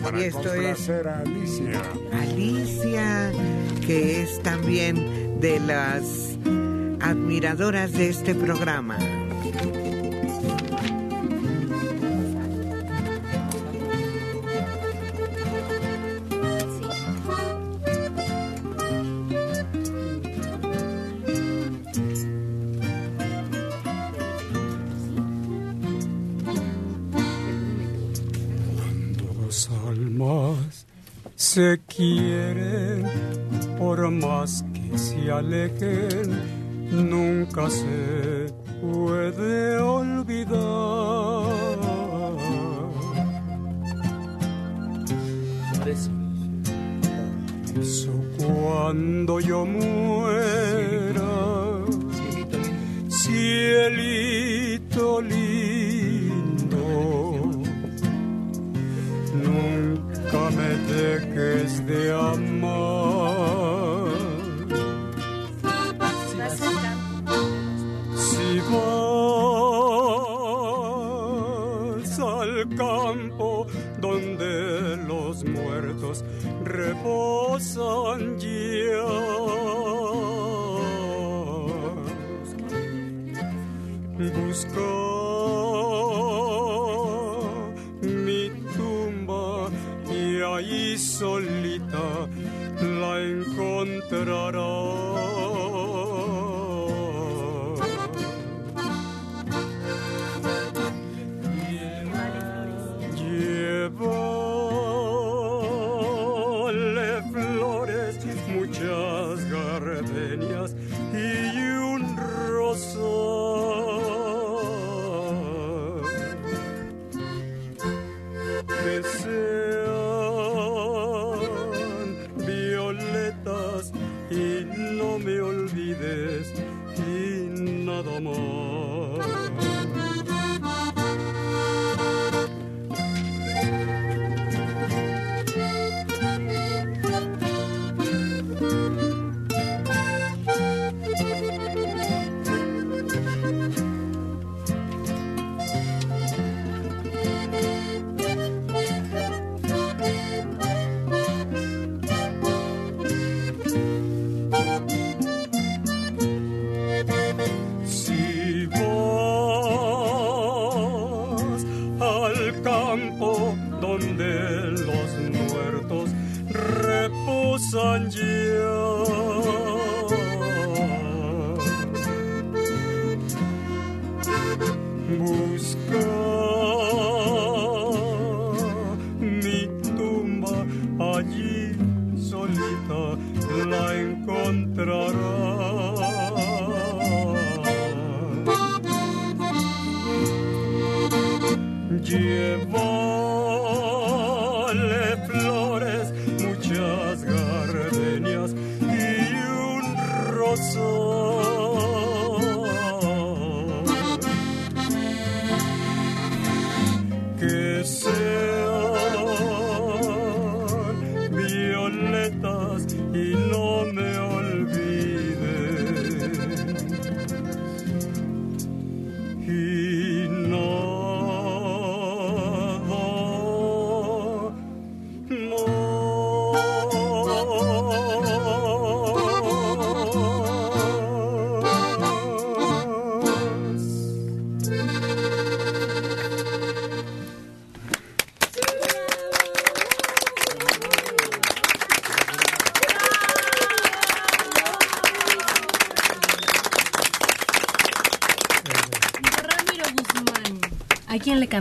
Para y esto es a Alicia. Alicia, que es también de las admiradoras de este programa. Se quieren, por más que se alejen, nunca se puede olvidar. Eso. cuando yo muera, cielito dejes de amar. Si vas al campo donde los muertos reposan ya. Busca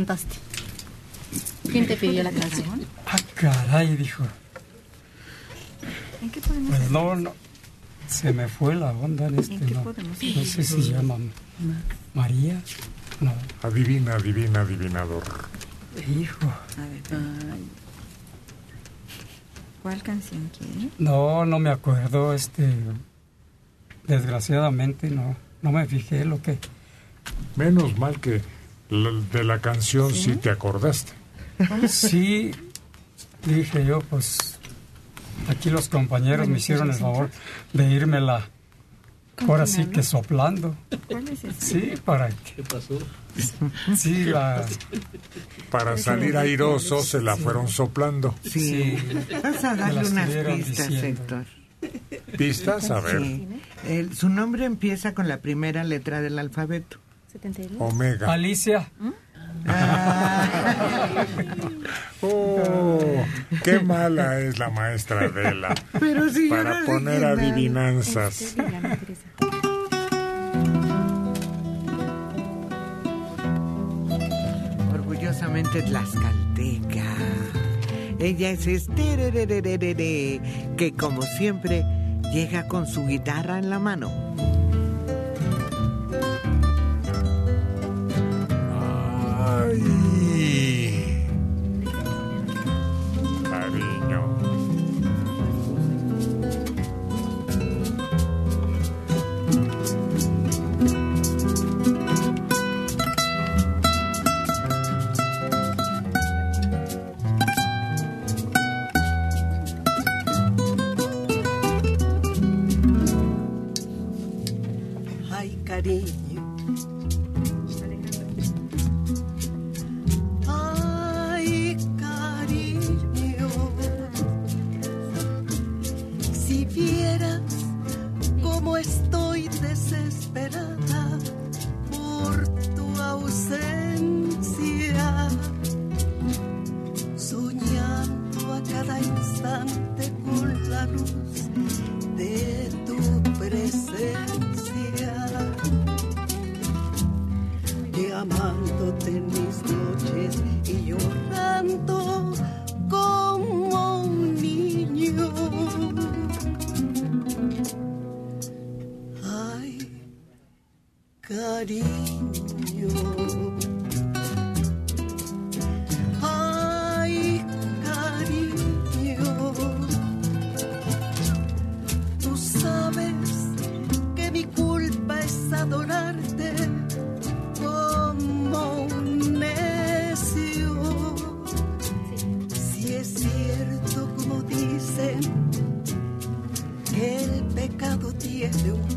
cantaste? ¿Quién te pidió la canción? Ah, caray, dijo. ¿En qué podemos Pues no, no. Se me fue la onda en este, ¿En qué no. podemos No sé si se llama María. No. Adivina, adivina, adivinador. Hijo. A ver. ¿Cuál canción quiere? No, no me acuerdo, este. Desgraciadamente no, no me fijé lo que. Menos mal que de la canción sí, te acordaste. Sí, dije yo, pues. Aquí los compañeros me hicieron el favor de irmela. Ahora sí que soplando. ¿Cuál es ese? Sí, para ¿Qué pasó? Sí, la. Para salir airoso se la fueron soplando. Sí. Vas a darle unas pistas, diciendo. Héctor. ¿Pistas? A ver. Sí. El- su nombre empieza con la primera letra del alfabeto. Omega. Alicia. Oh, qué mala es la maestra Adela. Pero si yo Para no poner adivinanzas. Orgullosamente tlaxcalteca. Ella es Estererererere, que como siempre llega con su guitarra en la mano. Ay. Cariño. Ay, cariño. Llamándote en mis noches y llorando como un niño. Ay, cariño. new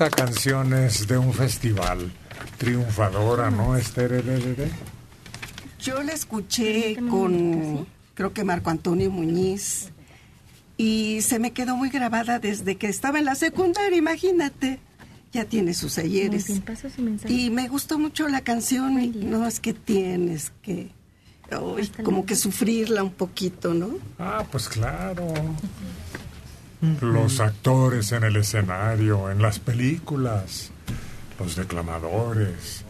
esta canción es de un festival triunfadora, ¿no, Esther? Yo la escuché con, creo que Marco Antonio Muñiz, y se me quedó muy grabada desde que estaba en la secundaria, imagínate. Ya tiene sus ayeres. Y me gustó mucho la canción. y No, es que tienes que, como que sufrirla un poquito, ¿no? Ah, pues claro. Los actores en el escenario, en las películas, los declamadores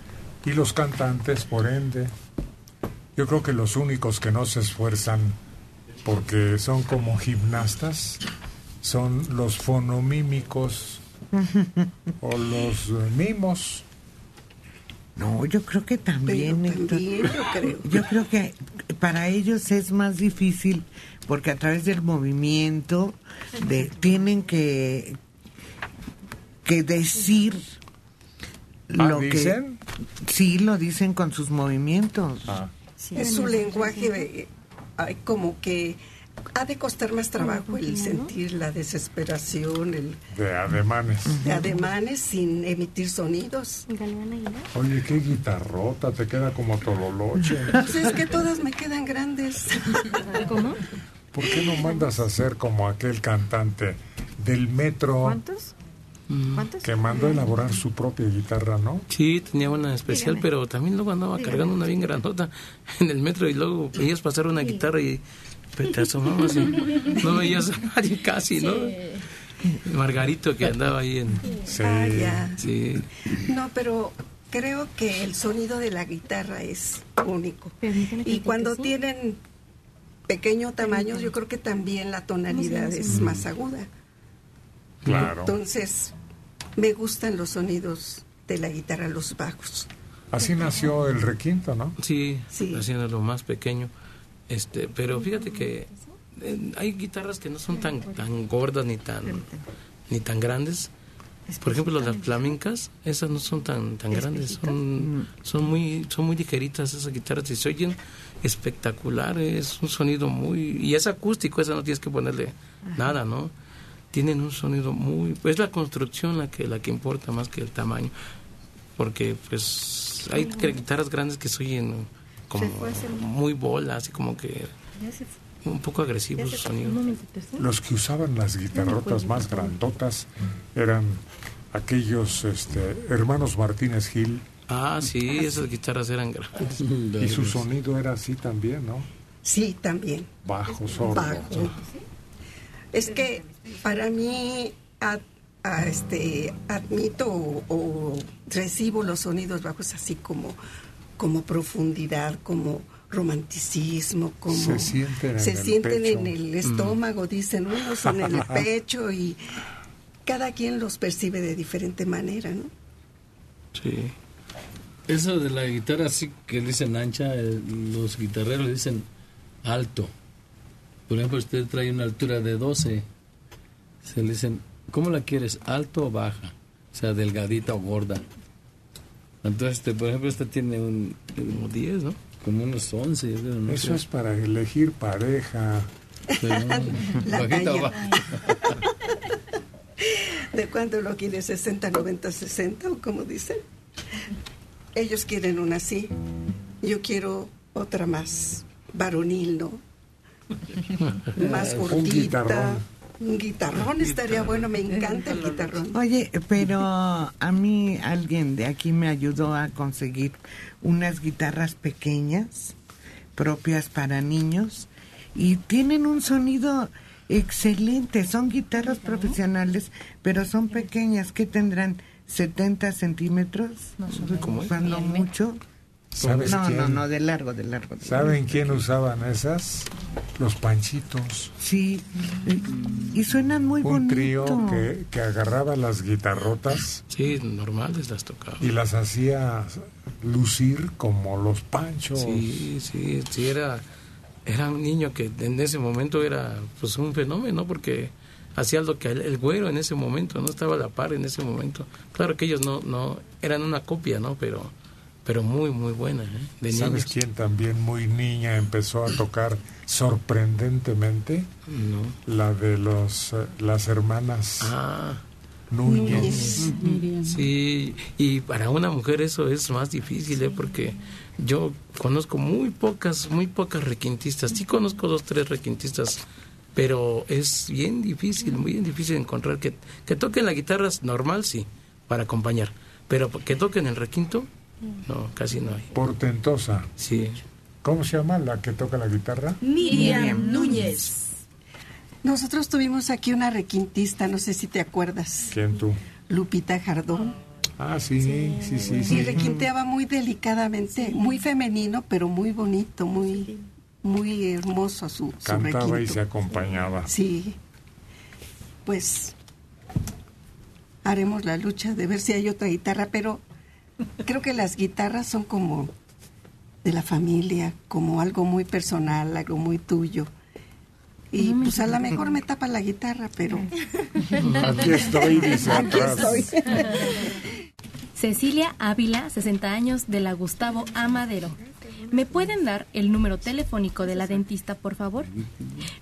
y los cantantes, por ende. Yo creo que los únicos que no se esfuerzan porque son como gimnastas son los fonomímicos o los eh, mimos. No, yo creo que también. Pero Héctor. también, yo creo. Yo creo que para ellos es más difícil porque a través del movimiento de, tienen que, que decir Ah, lo ¿dicen? que sí lo dicen con sus movimientos. es su lenguaje, hay como que ha de costar más trabajo el sentir la desesperación, el De ademanes. de ademanes sin emitir sonidos. Oye, qué guitarrota, te queda como tololoche. Pues es que todas me quedan grandes. ¿Cómo? ¿Por qué no mandas a hacer como aquel cantante del metro ¿Cuántos? ¿Cuántos? que mandó a elaborar su propia guitarra, no? Sí, tenía una especial, pero también luego andaba cargando una bien grandota en el metro y luego veías pasar una guitarra y te asomabas y no veías a nadie casi, ¿no? Margarito que andaba ahí en... Ah, ya. Sí. No, pero creo que el sonido de la guitarra es único. Y cuando tienen pequeño tamaño, yo creo que también la tonalidad es más aguda. Claro. Entonces, me gustan los sonidos de la guitarra, los bajos. Así nació el requinto, ¿no? Sí, haciendo lo más pequeño. Este, pero fíjate que eh, hay guitarras que no son tan tan gordas ni tan ni tan grandes. Por ejemplo, las flamencas, esas no son tan tan grandes, son son muy son muy ligeritas esas guitarras y se oyen espectaculares, un sonido muy y es acústico, esa no tienes que ponerle nada, ¿no? Tienen un sonido muy es la construcción la que la que importa más que el tamaño. Porque pues hay guitarras grandes que se oyen como muy bolas y como que un poco agresivos sus sonidos. Los que usaban las guitarrotas más grandotas eran aquellos este, hermanos Martínez Gil. Ah, sí, esas guitarras eran grandes. Y su sonido era así también, ¿no? Sí, también. Bajo, sordo. Bajo. Es que para mí a- a este admito o, o recibo los sonidos bajos así como como profundidad, como romanticismo, como Se sienten en se el sienten pecho. en el estómago, dicen unos en el pecho y cada quien los percibe de diferente manera, ¿no? Sí. Eso de la guitarra así que dicen ancha, eh, los guitarreros le dicen alto. Por ejemplo, usted trae una altura de 12, se le dicen, ¿cómo la quieres? ¿Alto o baja? O sea, delgadita o gorda. Entonces, este, por ejemplo, esta tiene un... Como 10, ¿no? Como unos 11, yo creo, no Eso sé. es para elegir pareja. Pero, La bajita o baja. ¿De cuánto lo quiere? ¿60, 90, 60 o como dicen? Ellos quieren una así. Yo quiero otra más varonil, ¿no? Más Un gordita. guitarrón. Un guitarrón estaría bueno, me encanta el guitarrón. Oye, pero a mí alguien de aquí me ayudó a conseguir unas guitarras pequeñas, propias para niños, y tienen un sonido excelente. Son guitarras profesionales, pero son pequeñas. ¿Qué tendrán? ¿70 centímetros? Cuando mucho. ¿Sabes no, quién? no, no, de largo, de largo. de ¿Saben quién usaban esas? Los panchitos. Sí, y suenan muy Un bonito. trío que, que agarraba las guitarrotas Sí, normales las tocaba. y las hacía lucir como los panchos. Sí, sí, sí, era, era un niño que en ese momento era pues un fenómeno, porque hacía lo que el, el güero en ese momento, no estaba a la par en ese momento. Claro que ellos no, no, eran una copia, ¿no? Pero, pero muy, muy buena, ¿eh? De ¿Sabes niños. quién también muy niña empezó a tocar sorprendentemente? No. La de los eh, las hermanas Ah, Núñez. Sí, y para una mujer eso es más difícil, ¿eh? porque yo conozco muy pocas, muy pocas requintistas. Sí conozco dos, tres requintistas, pero es bien difícil, muy bien difícil encontrar que, que toquen la guitarra normal, sí, para acompañar, pero que toquen el requinto, no, casi no hay. Portentosa. Sí. ¿Cómo se llama la que toca la guitarra? Miriam Núñez. Nosotros tuvimos aquí una requintista, no sé si te acuerdas. ¿Quién tú? Lupita Jardón. Ah, sí, sí, sí, sí. Y requinteaba muy delicadamente, muy femenino, pero muy bonito, muy muy hermoso su, su Cantaba y se acompañaba. Sí. Pues haremos la lucha de ver si hay otra guitarra, pero creo que las guitarras son como de la familia, como algo muy personal, algo muy tuyo. Y pues a lo mejor me tapa la guitarra, pero... Aquí estoy, dice Aquí atrás. estoy. Cecilia Ávila, 60 años, de la Gustavo Amadero. ¿Me pueden dar el número telefónico de la dentista, por favor?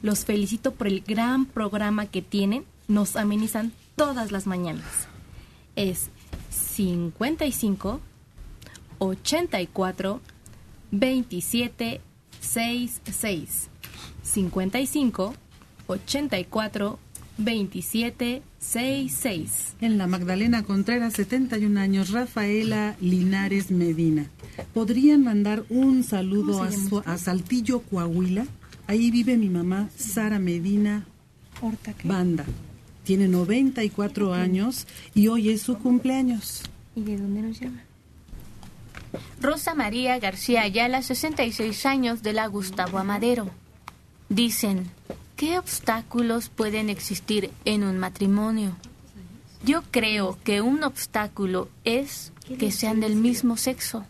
Los felicito por el gran programa que tienen. Nos amenizan todas las mañanas. Es 55 84 27 66. 55 84 27 66. En la Magdalena Contreras, 71 años, Rafaela Linares Medina. ¿Podrían mandar un saludo ¿Cómo a, se llama su- a Saltillo, Coahuila? Ahí vive mi mamá, Sara Medina Banda. Tiene 94 años y hoy es su cumpleaños. ¿Y de dónde nos llama? Rosa María García Ayala, 66 años, de la Gustavo Amadero. Dicen, ¿qué obstáculos pueden existir en un matrimonio? Yo creo que un obstáculo es que sean del mismo sexo.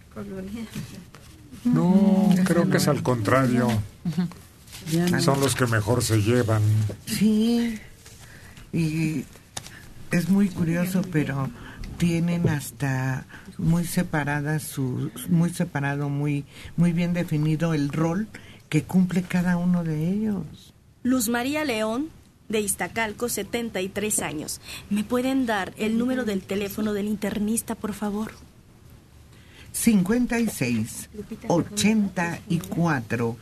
No, creo que es al contrario. Son los que mejor se llevan. Sí, y es muy curioso, pero tienen hasta muy separadas su, muy separado, muy, muy bien definido el rol que cumple cada uno de ellos. Luz María León, de Iztacalco, 73 años. ¿Me pueden dar el número del teléfono del internista, por favor? 56, 84,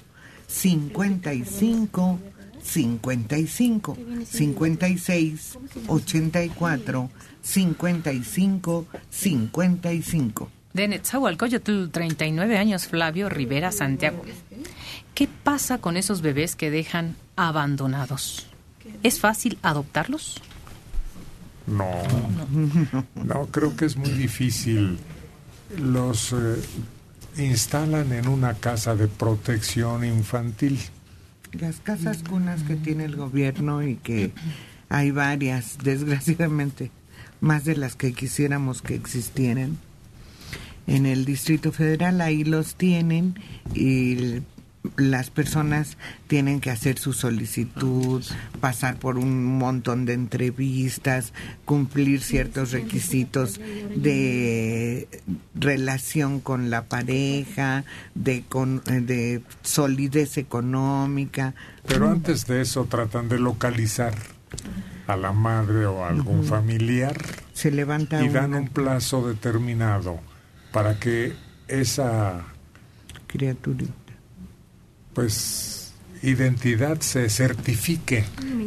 55, 55, 56, 84, 55, 55. De Netzahualcoyotl, 39 años, Flavio Rivera Santiago. ¿Qué pasa con esos bebés que dejan abandonados? ¿Es fácil adoptarlos? No, no, creo que es muy difícil. Los eh, instalan en una casa de protección infantil. Las casas cunas que tiene el gobierno y que hay varias, desgraciadamente, más de las que quisiéramos que existieran. En el Distrito Federal ahí los tienen y las personas tienen que hacer su solicitud, pasar por un montón de entrevistas, cumplir ciertos requisitos de relación con la pareja, de, con, de solidez económica. Pero antes de eso tratan de localizar a la madre o a algún familiar Se levanta y dan una un plazo determinado para que esa criaturita pues identidad se certifique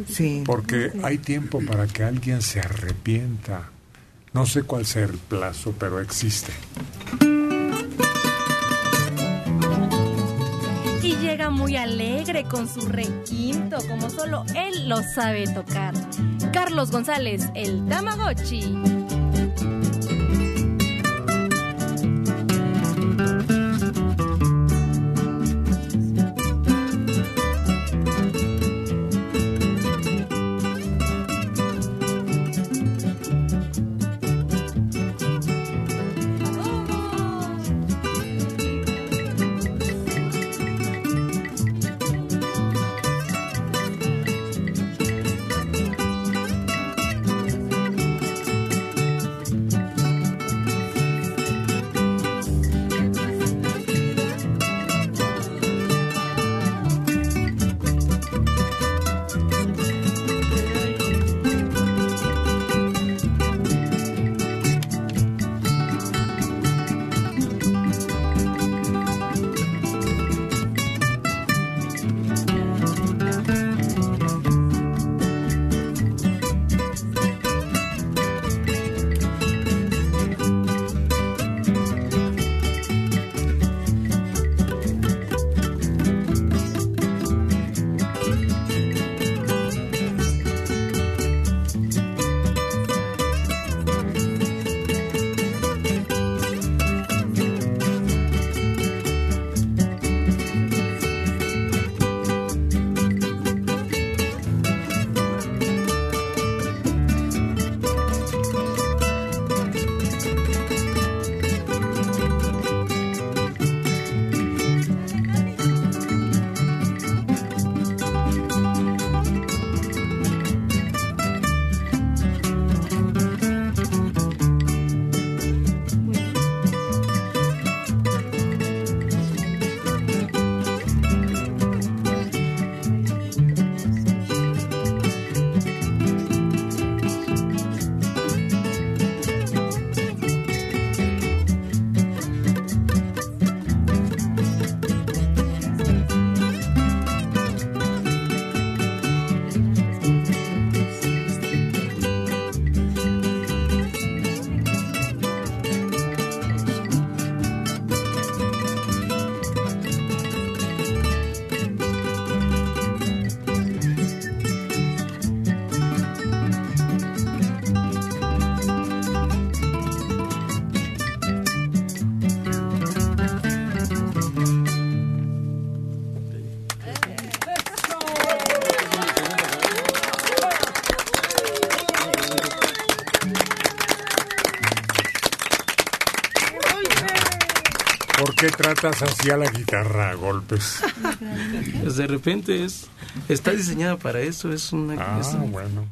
Sí. porque hay tiempo para que alguien se arrepienta no sé cuál sea el plazo pero existe Y llega muy alegre con su requinto, como solo él lo sabe tocar. Carlos González, el Tamagotchi. ¿Por qué tratas así a la guitarra a golpes? Pues de repente es está diseñada para eso, es una Ah, es un- bueno.